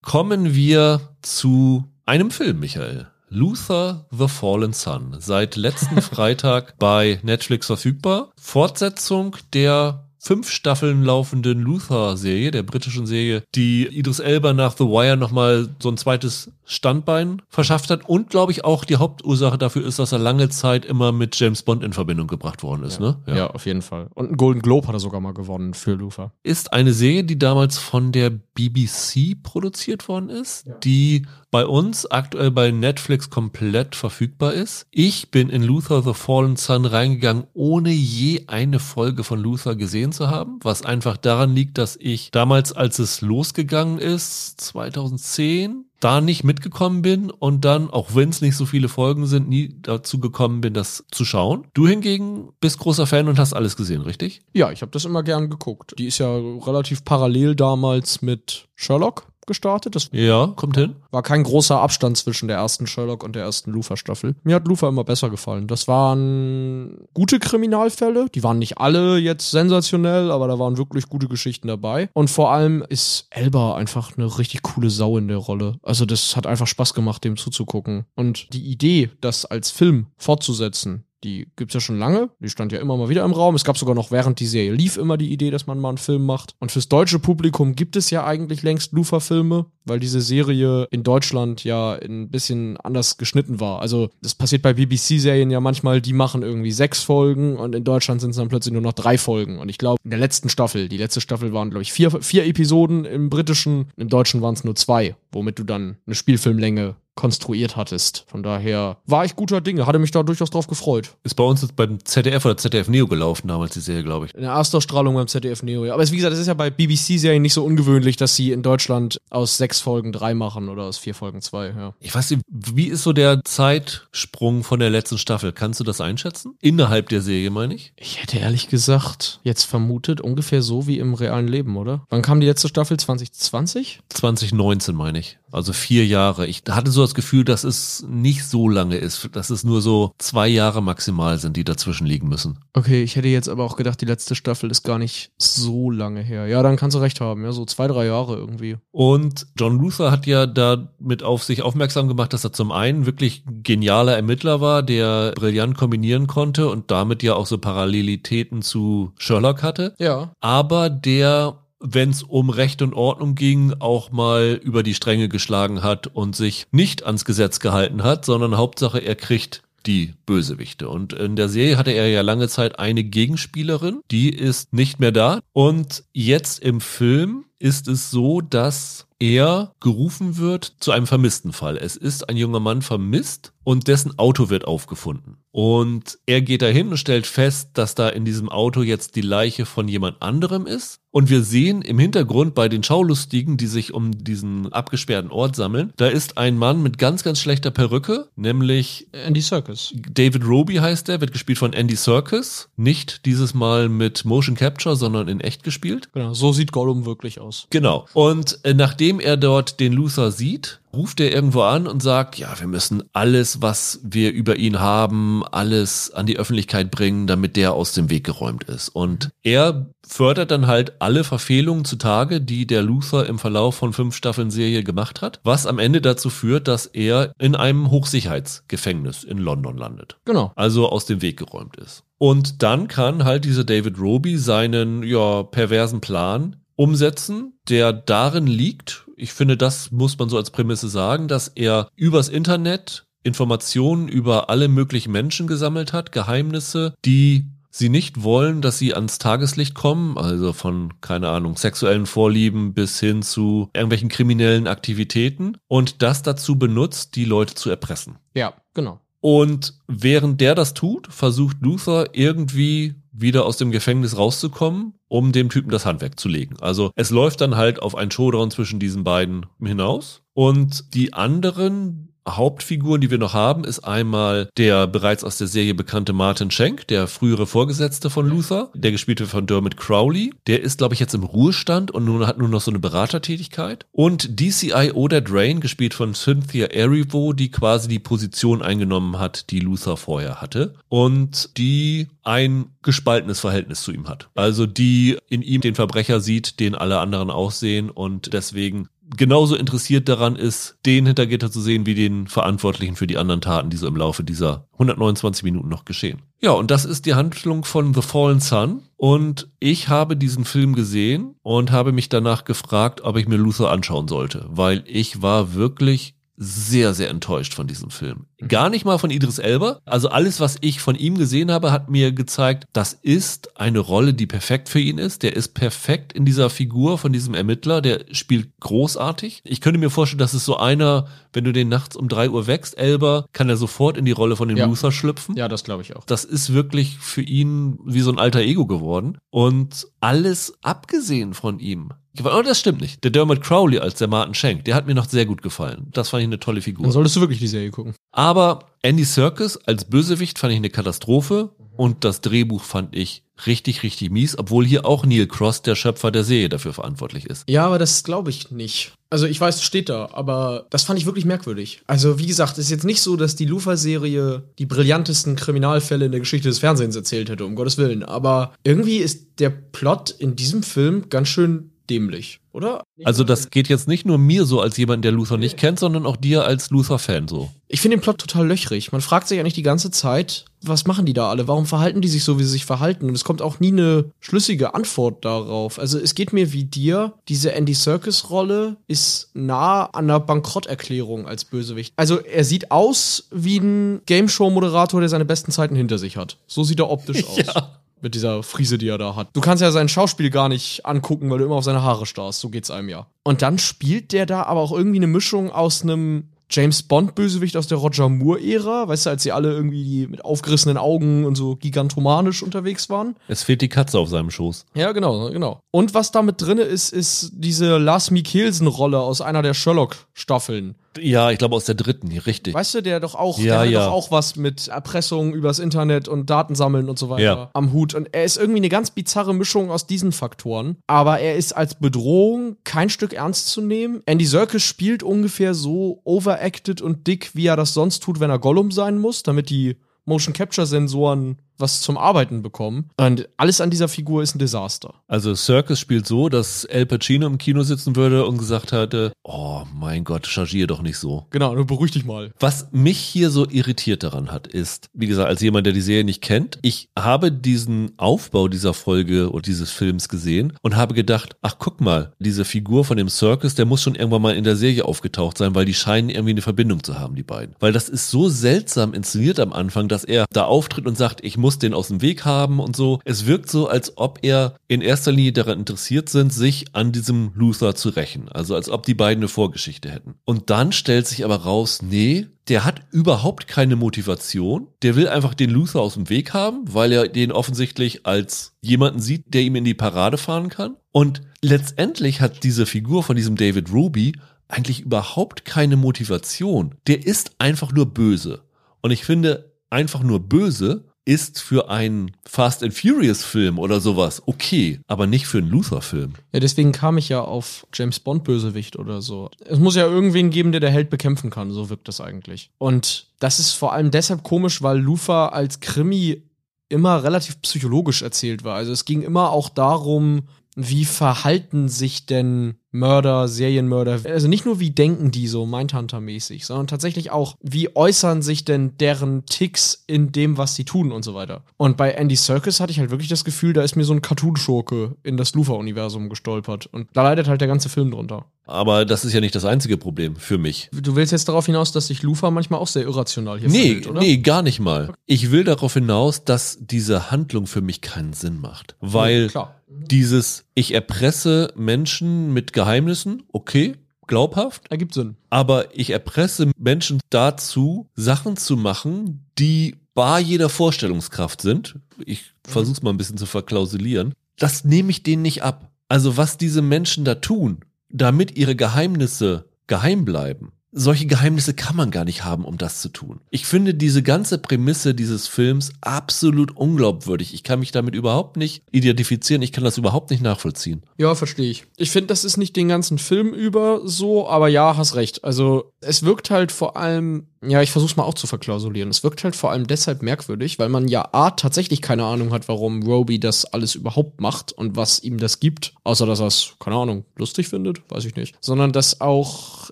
Kommen wir zu einem Film, Michael. Luther The Fallen Sun. Seit letzten [laughs] Freitag bei Netflix verfügbar. Fortsetzung der fünf Staffeln laufenden Luther-Serie, der britischen Serie, die Idris Elba nach The Wire nochmal so ein zweites Standbein verschafft hat und glaube ich auch die Hauptursache dafür ist, dass er lange Zeit immer mit James Bond in Verbindung gebracht worden ist. Ja, ne? ja. ja auf jeden Fall. Und einen Golden Globe hat er sogar mal gewonnen für Luther. Ist eine Serie, die damals von der BBC produziert worden ist, ja. die bei uns aktuell bei Netflix komplett verfügbar ist. Ich bin in Luther the Fallen Sun reingegangen, ohne je eine Folge von Luther gesehen zu haben, was einfach daran liegt, dass ich damals, als es losgegangen ist, 2010, da nicht mitgekommen bin und dann, auch wenn es nicht so viele Folgen sind, nie dazu gekommen bin, das zu schauen. Du hingegen bist großer Fan und hast alles gesehen, richtig? Ja, ich habe das immer gern geguckt. Die ist ja relativ parallel damals mit Sherlock gestartet. Das ja, kommt hin. War kein großer Abstand zwischen der ersten Sherlock und der ersten Lufa-Staffel. Mir hat Lufa immer besser gefallen. Das waren gute Kriminalfälle. Die waren nicht alle jetzt sensationell, aber da waren wirklich gute Geschichten dabei. Und vor allem ist Elba einfach eine richtig coole Sau in der Rolle. Also das hat einfach Spaß gemacht, dem zuzugucken. Und die Idee, das als Film fortzusetzen, die gibt's ja schon lange. Die stand ja immer mal wieder im Raum. Es gab sogar noch während die Serie lief immer die Idee, dass man mal einen Film macht. Und fürs deutsche Publikum gibt es ja eigentlich längst Lufa-Filme, weil diese Serie in Deutschland ja ein bisschen anders geschnitten war. Also das passiert bei BBC-Serien ja manchmal, die machen irgendwie sechs Folgen und in Deutschland sind es dann plötzlich nur noch drei Folgen. Und ich glaube, in der letzten Staffel, die letzte Staffel waren, glaube ich, vier, vier Episoden im britischen, im deutschen waren es nur zwei, womit du dann eine Spielfilmlänge konstruiert hattest. Von daher war ich guter Dinge, hatte mich da durchaus drauf gefreut. Ist bei uns jetzt beim ZDF oder ZDF Neo gelaufen damals die Serie, glaube ich. In der Erstausstrahlung beim ZDF Neo, ja. Aber es, wie gesagt, es ist ja bei BBC-Serien nicht so ungewöhnlich, dass sie in Deutschland aus sechs Folgen drei machen oder aus vier Folgen zwei, ja. Ich weiß nicht, wie ist so der Zeitsprung von der letzten Staffel? Kannst du das einschätzen? Innerhalb der Serie, meine ich? Ich hätte ehrlich gesagt jetzt vermutet, ungefähr so wie im realen Leben, oder? Wann kam die letzte Staffel? 2020? 2019, meine ich. Also vier Jahre. Ich hatte so das Gefühl, dass es nicht so lange ist, dass es nur so zwei Jahre maximal sind, die dazwischen liegen müssen. Okay, ich hätte jetzt aber auch gedacht, die letzte Staffel ist gar nicht so lange her. Ja, dann kannst du recht haben, ja, so zwei, drei Jahre irgendwie. Und John Luther hat ja damit auf sich aufmerksam gemacht, dass er zum einen wirklich genialer Ermittler war, der brillant kombinieren konnte und damit ja auch so Parallelitäten zu Sherlock hatte. Ja. Aber der wenn es um Recht und Ordnung ging, auch mal über die Stränge geschlagen hat und sich nicht ans Gesetz gehalten hat, sondern Hauptsache er kriegt die Bösewichte. Und in der Serie hatte er ja lange Zeit eine Gegenspielerin, die ist nicht mehr da. Und jetzt im Film ist es so, dass er gerufen wird zu einem vermissten Fall. Es ist ein junger Mann vermisst und dessen Auto wird aufgefunden. Und er geht dahin und stellt fest, dass da in diesem Auto jetzt die Leiche von jemand anderem ist. Und wir sehen im Hintergrund bei den Schaulustigen, die sich um diesen abgesperrten Ort sammeln, da ist ein Mann mit ganz, ganz schlechter Perücke, nämlich Andy Circus. David Roby heißt er, wird gespielt von Andy Circus. Nicht dieses Mal mit Motion Capture, sondern in echt gespielt. Genau, so sieht Gollum wirklich aus. Genau. Und äh, nachdem er dort den Luther sieht, ruft er irgendwo an und sagt, ja, wir müssen alles, was wir über ihn haben, alles an die Öffentlichkeit bringen, damit der aus dem Weg geräumt ist. Und er fördert dann halt alle Verfehlungen zutage, die der Luther im Verlauf von fünf Staffeln Serie gemacht hat, was am Ende dazu führt, dass er in einem Hochsicherheitsgefängnis in London landet. Genau. Also aus dem Weg geräumt ist. Und dann kann halt dieser David Roby seinen, ja, perversen Plan umsetzen, der darin liegt, ich finde, das muss man so als Prämisse sagen, dass er übers Internet Informationen über alle möglichen Menschen gesammelt hat, Geheimnisse, die sie nicht wollen, dass sie ans Tageslicht kommen, also von, keine Ahnung, sexuellen Vorlieben bis hin zu irgendwelchen kriminellen Aktivitäten und das dazu benutzt, die Leute zu erpressen. Ja, genau. Und während der das tut, versucht Luther irgendwie wieder aus dem Gefängnis rauszukommen, um dem Typen das Handwerk zu legen. Also es läuft dann halt auf ein Showdown zwischen diesen beiden hinaus. Und die anderen Hauptfiguren, die wir noch haben, ist einmal der bereits aus der Serie bekannte Martin Schenk, der frühere Vorgesetzte von Luther, der gespielt wird von Dermot Crowley. Der ist, glaube ich, jetzt im Ruhestand und nun hat nur noch so eine Beratertätigkeit. Und DCI Oder Drain, gespielt von Cynthia Erivo, die quasi die Position eingenommen hat, die Luther vorher hatte. Und die ein gespaltenes Verhältnis zu ihm hat. Also die in ihm den Verbrecher sieht, den alle anderen aussehen und deswegen genauso interessiert daran ist, den hinter Gitter zu sehen, wie den Verantwortlichen für die anderen Taten, die so im Laufe dieser 129 Minuten noch geschehen. Ja, und das ist die Handlung von The Fallen Sun. Und ich habe diesen Film gesehen und habe mich danach gefragt, ob ich mir Luther anschauen sollte, weil ich war wirklich sehr, sehr enttäuscht von diesem Film. Gar nicht mal von Idris Elba. Also alles, was ich von ihm gesehen habe, hat mir gezeigt, das ist eine Rolle, die perfekt für ihn ist. Der ist perfekt in dieser Figur von diesem Ermittler. Der spielt großartig. Ich könnte mir vorstellen, dass es so einer, wenn du den nachts um drei Uhr wächst, Elba, kann er sofort in die Rolle von dem Ja. Luther schlüpfen. Ja, das glaube ich auch. Das ist wirklich für ihn wie so ein alter Ego geworden. Und alles abgesehen von ihm. Oh, das stimmt nicht. Der Dermot Crowley als der Martin Schenk, der hat mir noch sehr gut gefallen. Das fand ich eine tolle Figur. Dann solltest du wirklich die Serie gucken. Aber Andy Serkis als Bösewicht fand ich eine Katastrophe und das Drehbuch fand ich richtig, richtig mies, obwohl hier auch Neil Cross, der Schöpfer der Serie, dafür verantwortlich ist. Ja, aber das glaube ich nicht. Also ich weiß, es steht da, aber das fand ich wirklich merkwürdig. Also wie gesagt, es ist jetzt nicht so, dass die Lufa-Serie die brillantesten Kriminalfälle in der Geschichte des Fernsehens erzählt hätte, um Gottes Willen. Aber irgendwie ist der Plot in diesem Film ganz schön dämlich, oder? Also das geht jetzt nicht nur mir so als jemand, der Luther nicht kennt, sondern auch dir als Luther-Fan so. Ich finde den Plot total löchrig. Man fragt sich ja nicht die ganze Zeit, was machen die da alle? Warum verhalten die sich so, wie sie sich verhalten? Und es kommt auch nie eine schlüssige Antwort darauf. Also es geht mir wie dir, diese Andy Serkis-Rolle ist nah an einer Bankrotterklärung als Bösewicht. Also er sieht aus wie ein Game-Show-Moderator, der seine besten Zeiten hinter sich hat. So sieht er optisch [laughs] aus. Ja. Mit dieser Frise, die er da hat. Du kannst ja sein Schauspiel gar nicht angucken, weil du immer auf seine Haare starrst. So geht's einem ja. Und dann spielt der da aber auch irgendwie eine Mischung aus einem James Bond-Bösewicht aus der Roger Moore-Ära, weißt du, als sie alle irgendwie mit aufgerissenen Augen und so gigantomanisch unterwegs waren. Es fehlt die Katze auf seinem Schoß. Ja, genau, genau. Und was da mit drinne ist, ist diese Lars Mikkelsen-Rolle aus einer der Sherlock-Staffeln. Ja, ich glaube aus der dritten, richtig. Weißt du, der doch auch, Ja, der hat ja. doch auch was mit Erpressung übers Internet und Datensammeln und so weiter Ja. am Hut. Und er ist irgendwie eine ganz bizarre Mischung aus diesen Faktoren. Aber er ist als Bedrohung kein Stück ernst zu nehmen. Andy Serkis spielt ungefähr so overacted und dick, wie er das sonst tut, wenn er Gollum sein muss, damit die Motion Capture Sensoren was zum Arbeiten bekommen. Und alles an dieser Figur ist ein Desaster. Also Circus spielt so, dass Al Pacino im Kino sitzen würde und gesagt hatte, oh mein Gott, chargier doch nicht so. Genau, nur beruhig dich mal. Was mich hier so irritiert daran hat, ist, wie gesagt, als jemand, der die Serie nicht kennt, ich habe diesen Aufbau dieser Folge und dieses Films gesehen und habe gedacht, ach guck mal, diese Figur von dem Circus, der muss schon irgendwann mal in der Serie aufgetaucht sein, weil die scheinen irgendwie eine Verbindung zu haben, die beiden. Weil das ist so seltsam inszeniert am Anfang, dass er da auftritt und sagt, ich muss den aus dem Weg haben und so. Es wirkt so, als ob er in erster Linie daran interessiert sind, sich an diesem Luther zu rächen. Also als ob die beiden eine Vorgeschichte hätten. Und dann stellt sich aber raus, nee, der hat überhaupt keine Motivation. Der will einfach den Luther aus dem Weg haben, weil er den offensichtlich als jemanden sieht, der ihm in die Parade fahren kann. Und letztendlich hat diese Figur von diesem David Ruby eigentlich überhaupt keine Motivation. Der ist einfach nur böse. Und ich finde, einfach nur böse ist für einen Fast and Furious Film oder sowas okay, aber nicht für einen Luther Film. Ja, deswegen kam ich ja auf James Bond Bösewicht oder so. Es muss ja irgendwen geben, der der Held bekämpfen kann, so wirkt das eigentlich. Und das ist vor allem deshalb komisch, weil Lufa als Krimi immer relativ psychologisch erzählt war. Also es ging immer auch darum, wie verhalten sich denn Mörder, Serienmörder, also nicht nur wie denken die so Mindhunter-mäßig, sondern tatsächlich auch, wie äußern sich denn deren Ticks in dem, was sie tun und so weiter. Und bei Andy Serkis hatte ich halt wirklich das Gefühl, da ist mir so ein Cartoon-Schurke in das Lufa-Universum gestolpert. Und da leidet halt der ganze Film drunter. Aber das ist ja nicht das einzige Problem für mich. Du willst jetzt darauf hinaus, dass sich Lufa manchmal auch sehr irrational hier Nee, verhält, oder? nee, gar nicht mal. Ich will darauf hinaus, dass diese Handlung für mich keinen Sinn macht. Weil klar. dieses, ich erpresse Menschen mit Geheimnissen, okay, glaubhaft, Ergibt Sinn. aber ich erpresse Menschen dazu, Sachen zu machen, die bar jeder Vorstellungskraft sind. Ich versuch's mal ein bisschen zu verklausulieren. Das nehme ich denen nicht ab. Also was diese Menschen da tun, damit ihre Geheimnisse geheim bleiben. Solche Geheimnisse kann man gar nicht haben, um das zu tun. Ich finde diese ganze Prämisse dieses Films absolut unglaubwürdig. Ich kann mich damit überhaupt nicht identifizieren. Ich kann das überhaupt nicht nachvollziehen. Ja, verstehe ich. Ich finde, das ist nicht den ganzen Film über so, aber ja, hast recht. Also, es wirkt halt vor allem, ja, ich versuch's mal auch zu verklausulieren. Es wirkt halt vor allem deshalb merkwürdig, weil man ja A, tatsächlich keine Ahnung hat, warum Roby das alles überhaupt macht und was ihm das gibt. Außer, dass er es, keine Ahnung, lustig findet, weiß ich nicht. Sondern, dass auch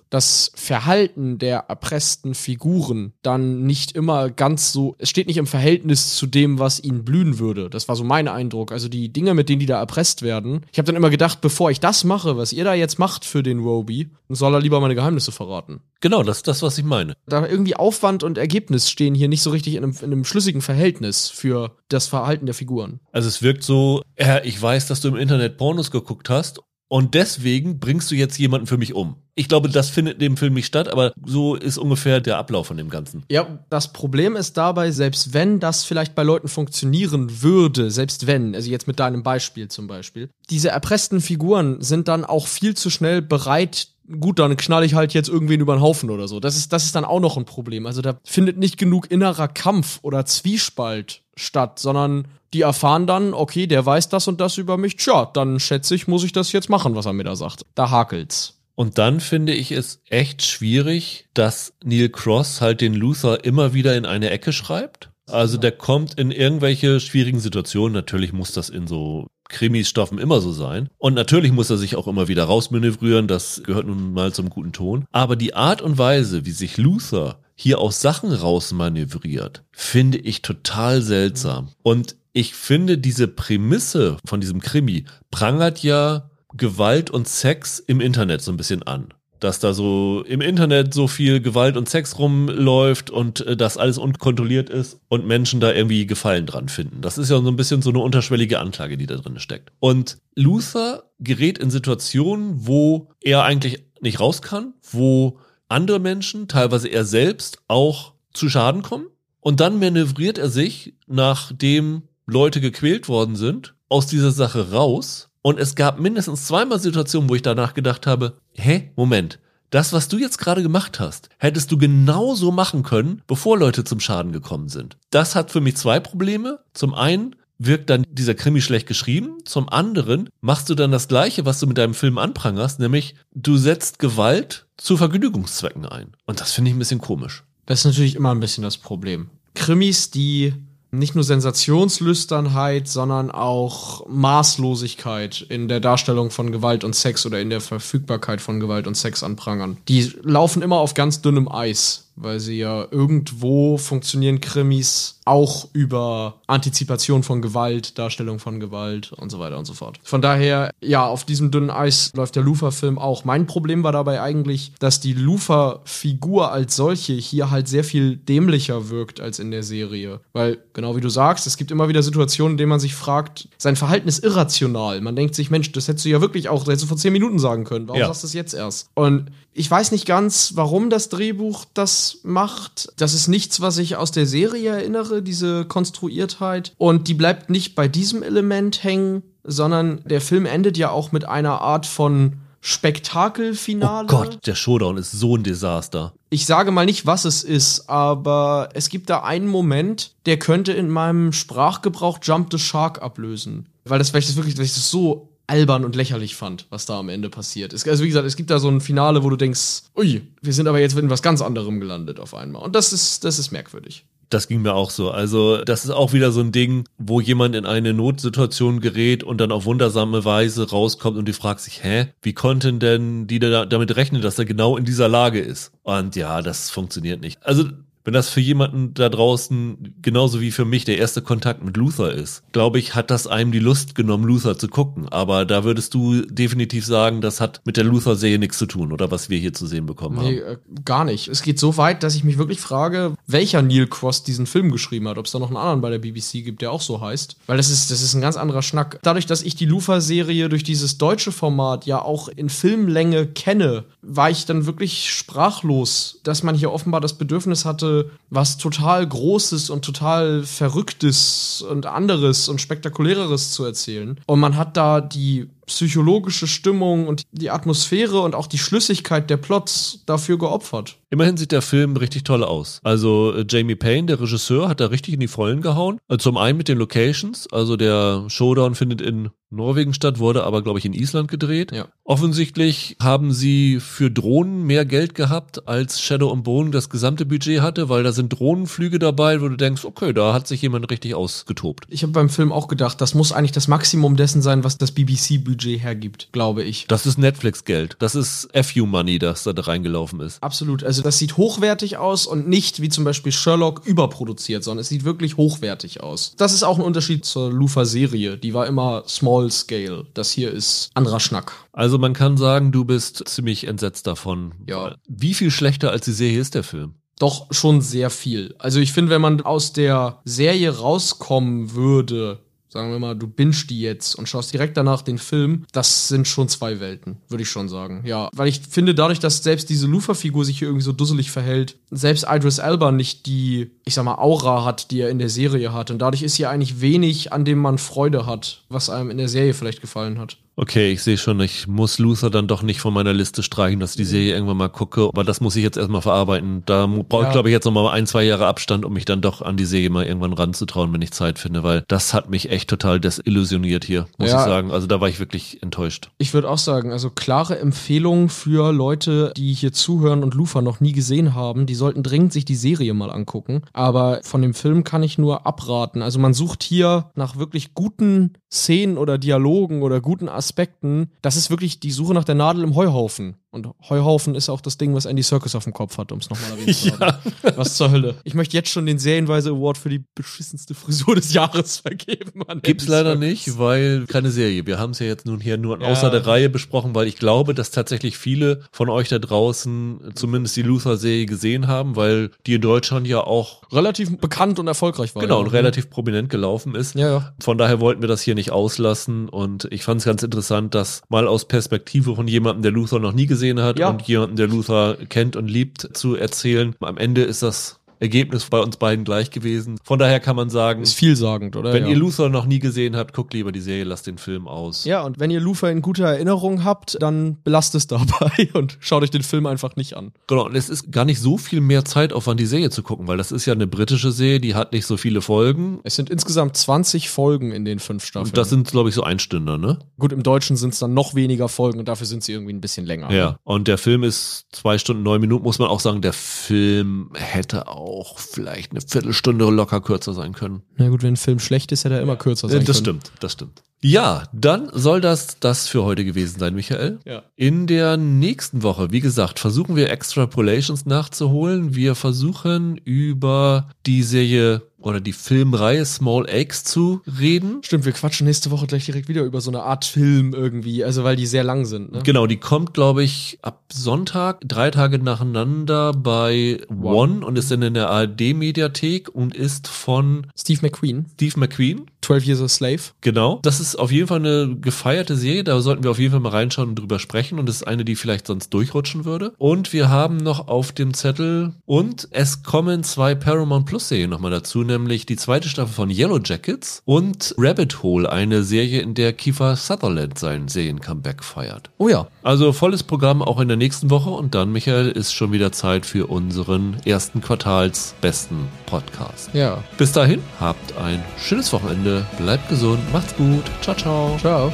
das Verhalten der erpressten Figuren dann nicht immer ganz so, es steht nicht im Verhältnis zu dem, was ihnen blühen würde. Das war so mein Eindruck. Also die Dinge, mit denen die da erpresst werden. Ich habe dann immer gedacht, bevor ich das mache, was ihr da jetzt macht für den Roby, soll er lieber meine Geheimnisse verraten. Genau, das ist das, was ich meine. Da irgendwie Aufwand und Ergebnis stehen hier nicht so richtig in einem, in einem schlüssigen Verhältnis für das Verhalten der Figuren. Also es wirkt so, äh, ich weiß, dass du im Internet Pornos geguckt hast und deswegen bringst du jetzt jemanden für mich um. Ich glaube, das findet in dem Film nicht statt, aber so ist ungefähr der Ablauf von dem Ganzen. Ja, das Problem ist dabei, selbst wenn das vielleicht bei Leuten funktionieren würde, selbst wenn, also jetzt mit deinem Beispiel zum Beispiel, diese erpressten Figuren sind dann auch viel zu schnell bereit, gut, dann knall ich halt jetzt irgendwen über den Haufen oder so. Das ist, das ist dann auch noch ein Problem. Also da findet nicht genug innerer Kampf oder Zwiespalt statt, sondern die erfahren dann, okay, der weiß das und das über mich, tja, dann schätze ich, muss ich das jetzt machen, was er mir da sagt. Da hakelt's. Und dann finde ich es echt schwierig, dass Neil Cross halt den Luther immer wieder in eine Ecke schreibt. Also der kommt in irgendwelche schwierigen Situationen. Natürlich muss das in so Krimis-Stoffen immer so sein. Und natürlich muss er sich auch immer wieder rausmanövrieren. Das gehört nun mal zum guten Ton. Aber die Art und Weise, wie sich Luther hier aus Sachen rausmanövriert, finde ich total seltsam. Und ich finde diese Prämisse von diesem Krimi prangert ja Gewalt und Sex im Internet so ein bisschen an. Dass da so im Internet so viel Gewalt und Sex rumläuft und äh, das alles unkontrolliert ist und Menschen da irgendwie Gefallen dran finden. Das ist ja so ein bisschen so eine unterschwellige Anklage, die da drin steckt. Und Luther gerät in Situationen, wo er eigentlich nicht raus kann, wo andere Menschen, teilweise er selbst, auch zu Schaden kommen. Und dann manövriert er sich, nachdem Leute gequält worden sind, aus dieser Sache raus. Und es gab mindestens zweimal Situationen, wo ich danach gedacht habe, hä, Moment, das, was du jetzt gerade gemacht hast, hättest du genauso machen können, bevor Leute zum Schaden gekommen sind. Das hat für mich zwei Probleme. Zum einen wirkt dann dieser Krimi schlecht geschrieben. Zum anderen machst du dann das Gleiche, was du mit deinem Film anprangerst, nämlich du setzt Gewalt zu Vergnügungszwecken ein. Und das finde ich ein bisschen komisch. Das ist natürlich immer ein bisschen das Problem. Krimis, die nicht nur Sensationslüsternheit, sondern auch Maßlosigkeit in der Darstellung von Gewalt und Sex oder in der Verfügbarkeit von Gewalt und Sex anprangern. Die laufen immer auf ganz dünnem Eis weil sie ja irgendwo funktionieren Krimis auch über Antizipation von Gewalt, Darstellung von Gewalt und so weiter und so fort. Von daher, ja, auf diesem dünnen Eis läuft der Lufa-Film auch. Mein Problem war dabei eigentlich, dass die Lufa-Figur als solche hier halt sehr viel dämlicher wirkt als in der Serie. Weil, genau wie du sagst, es gibt immer wieder Situationen, in denen man sich fragt, sein Verhalten ist irrational. Man denkt sich, Mensch, das hättest du ja wirklich auch, das hättest du vor zehn Minuten sagen können. Warum ja. sagst du das jetzt erst? Und ich weiß nicht ganz, warum das Drehbuch das macht. Das ist nichts, was ich aus der Serie erinnere, diese Konstruiertheit. Und die bleibt nicht bei diesem Element hängen, sondern der Film endet ja auch mit einer Art von Spektakelfinale. Oh Gott, der Showdown ist so ein Desaster. Ich sage mal nicht, was es ist, aber es gibt da einen Moment, der könnte in meinem Sprachgebrauch Jump the Shark ablösen. Weil das, weil ich das wirklich, weil ich das so albern und lächerlich fand, was da am Ende passiert. Es, also wie gesagt, es gibt da so ein Finale, wo du denkst, ui, wir sind aber jetzt in was ganz anderem gelandet auf einmal. Und das ist, das ist merkwürdig. Das ging mir auch so. Also, das ist auch wieder so ein Ding, wo jemand in eine Notsituation gerät und dann auf wundersame Weise rauskommt und die fragt sich, hä, wie konnten denn die da damit rechnen, dass er genau in dieser Lage ist? Und ja, das funktioniert nicht. Also, wenn das für jemanden da draußen genauso wie für mich der erste Kontakt mit Luther ist, glaube ich, hat das einem die Lust genommen, Luther zu gucken. Aber da würdest du definitiv sagen, das hat mit der Luther-Serie nichts zu tun, oder was wir hier zu sehen bekommen nee, haben. Nee, gar nicht. Es geht so weit, dass ich mich wirklich frage, welcher Neil Cross diesen Film geschrieben hat, ob es da noch einen anderen bei der BBC gibt, der auch so heißt. Weil das ist, das ist ein ganz anderer Schnack. Dadurch, dass ich die Luther-Serie durch dieses deutsche Format ja auch in Filmlänge kenne, war ich dann wirklich sprachlos, dass man hier offenbar das Bedürfnis hatte, was total Großes und total Verrücktes und anderes und spektakuläreres zu erzählen. Und man hat da die psychologische Stimmung und die Atmosphäre und auch die Schlüssigkeit der Plots dafür geopfert. Immerhin sieht der Film richtig toll aus. Also äh, Jamie Payne, der Regisseur, hat da richtig in die Vollen gehauen. Äh, zum einen mit den Locations, also der Showdown findet in Norwegen statt, wurde aber, glaube ich, in Island gedreht. Ja. Offensichtlich haben sie für Drohnen mehr Geld gehabt, als Shadow and Bone das gesamte Budget hatte, weil da sind Drohnenflüge dabei, wo du denkst, okay, da hat sich jemand richtig ausgetobt. Ich habe beim Film auch gedacht, das muss eigentlich das Maximum dessen sein, was das BBC-Budget hergibt, glaube ich. Das ist Netflix-Geld. Das ist FU-Money, das da reingelaufen ist. Absolut. Also das sieht hochwertig aus und nicht wie zum Beispiel Sherlock überproduziert, sondern es sieht wirklich hochwertig aus. Das ist auch ein Unterschied zur Lufa-Serie. Die war immer small scale. Das hier ist anderer Schnack. Also man kann sagen, du bist ziemlich entsetzt davon. Ja. Wie viel schlechter als die Serie ist der Film? Doch schon sehr viel. Also ich finde, wenn man aus der Serie rauskommen würde, sagen wir mal, du bingst die jetzt und schaust direkt danach den Film, das sind schon zwei Welten, würde ich schon sagen. Ja, weil ich finde, dadurch, dass selbst diese Lufa-Figur sich hier irgendwie so dusselig verhält, selbst Idris Elba nicht die, ich sag mal, Aura hat, die er in der Serie hat. Und dadurch ist hier eigentlich wenig, an dem man Freude hat, was einem in der Serie vielleicht gefallen hat. Okay, ich sehe schon, ich muss Luther dann doch nicht von meiner Liste streichen, dass ich die Serie irgendwann mal gucke. Aber das muss ich jetzt erstmal verarbeiten. Da brauche ich, ja. glaube ich, jetzt noch mal ein, zwei Jahre Abstand, um mich dann doch an die Serie mal irgendwann ranzutrauen, wenn ich Zeit finde, weil das hat mich echt total desillusioniert hier, muss ja. ich sagen. Also da war ich wirklich enttäuscht. Ich würde auch sagen, also klare Empfehlung für Leute, die hier zuhören und Lufa noch nie gesehen haben, die sollten dringend sich die Serie mal angucken. Aber von dem Film kann ich nur abraten. Also man sucht hier nach wirklich guten Szenen oder Dialogen oder guten Aspekten, das ist wirklich die Suche nach der Nadel im Heuhaufen. Und Heuhaufen ist auch das Ding, was Andy Circus auf dem Kopf hat, um es nochmal erwähnt zu haben. Ja. Was zur Hölle. Ich möchte jetzt schon den Serienweise Award für die beschissenste Frisur des Jahres [laughs] vergeben. Gibt's leider Circus. nicht, weil keine Serie. Wir haben es ja jetzt nun hier nur ja. außer der Reihe besprochen, weil ich glaube, dass tatsächlich viele von euch da draußen zumindest die Luther-Serie gesehen haben, weil die in Deutschland ja auch relativ bekannt und erfolgreich war. Genau, und relativ prominent gelaufen ist. Ja, ja. Von daher wollten wir das hier nicht auslassen und ich fand es ganz interessant, dass mal aus Perspektive von jemandem, der Luther noch nie gesehen hat ja. und jemanden, der Luther kennt und liebt, zu erzählen. Am Ende ist das Ergebnis bei uns beiden gleich gewesen. Von daher kann man sagen, Ist vielsagend, oder? wenn ja. ihr Luther noch nie gesehen habt, guckt lieber die Serie, lasst den Film aus. ja, und wenn ihr Luther in guter Erinnerung habt, dann belasst es dabei [laughs] und schaut euch den Film einfach nicht an. Genau, und es ist gar nicht so viel mehr Zeitaufwand, die Serie zu gucken, weil das ist ja eine britische Serie, die hat nicht so viele Folgen. Es sind insgesamt 20 Folgen in den fünf Staffeln. Und das sind, glaube ich, so Einstünder, ne? Gut, im Deutschen sind es dann noch weniger Folgen und dafür sind sie irgendwie ein bisschen länger. Ja. Und der Film ist zwei Stunden, neun Minuten, muss man auch sagen, der Film hätte auch vielleicht eine Viertelstunde locker kürzer sein können. Na gut, wenn ein Film schlecht ist, hätte er immer kürzer sein Äh, das können. stimmt, das stimmt. Ja, dann soll das das für heute gewesen sein, Michael. Ja. In der nächsten Woche, wie gesagt, versuchen wir Extrapolations nachzuholen. Wir versuchen über die Serie oder die Filmreihe Small Eggs zu reden. Stimmt, wir quatschen nächste Woche gleich direkt wieder über so eine Art Film irgendwie, also weil die sehr lang sind. Ne? Genau, die kommt, glaube ich, ab Sonntag, drei Tage nacheinander bei Wow. One und ist dann in der ARD-Mediathek und ist von Steve McQueen, Steve McQueen. 12 Years a Slave. Genau. Das ist auf jeden Fall eine gefeierte Serie. Da sollten wir auf jeden Fall mal reinschauen und drüber sprechen. Und das ist eine, die vielleicht sonst durchrutschen würde. Und wir haben noch auf dem Zettel und es kommen zwei Paramount Plus Serien nochmal dazu, nämlich die zweite Staffel von Yellow Jackets und Rabbit Hole, eine Serie, in der Kiefer Sutherland seinen Serien-Comeback feiert. Oh ja. Also volles Programm auch in der nächsten Woche und dann, Michael, ist schon wieder Zeit für unseren ersten Quartals besten Podcast. Ja. Bis dahin, habt ein schönes Wochenende, bleibt gesund, macht's gut, ciao, ciao. Ciao.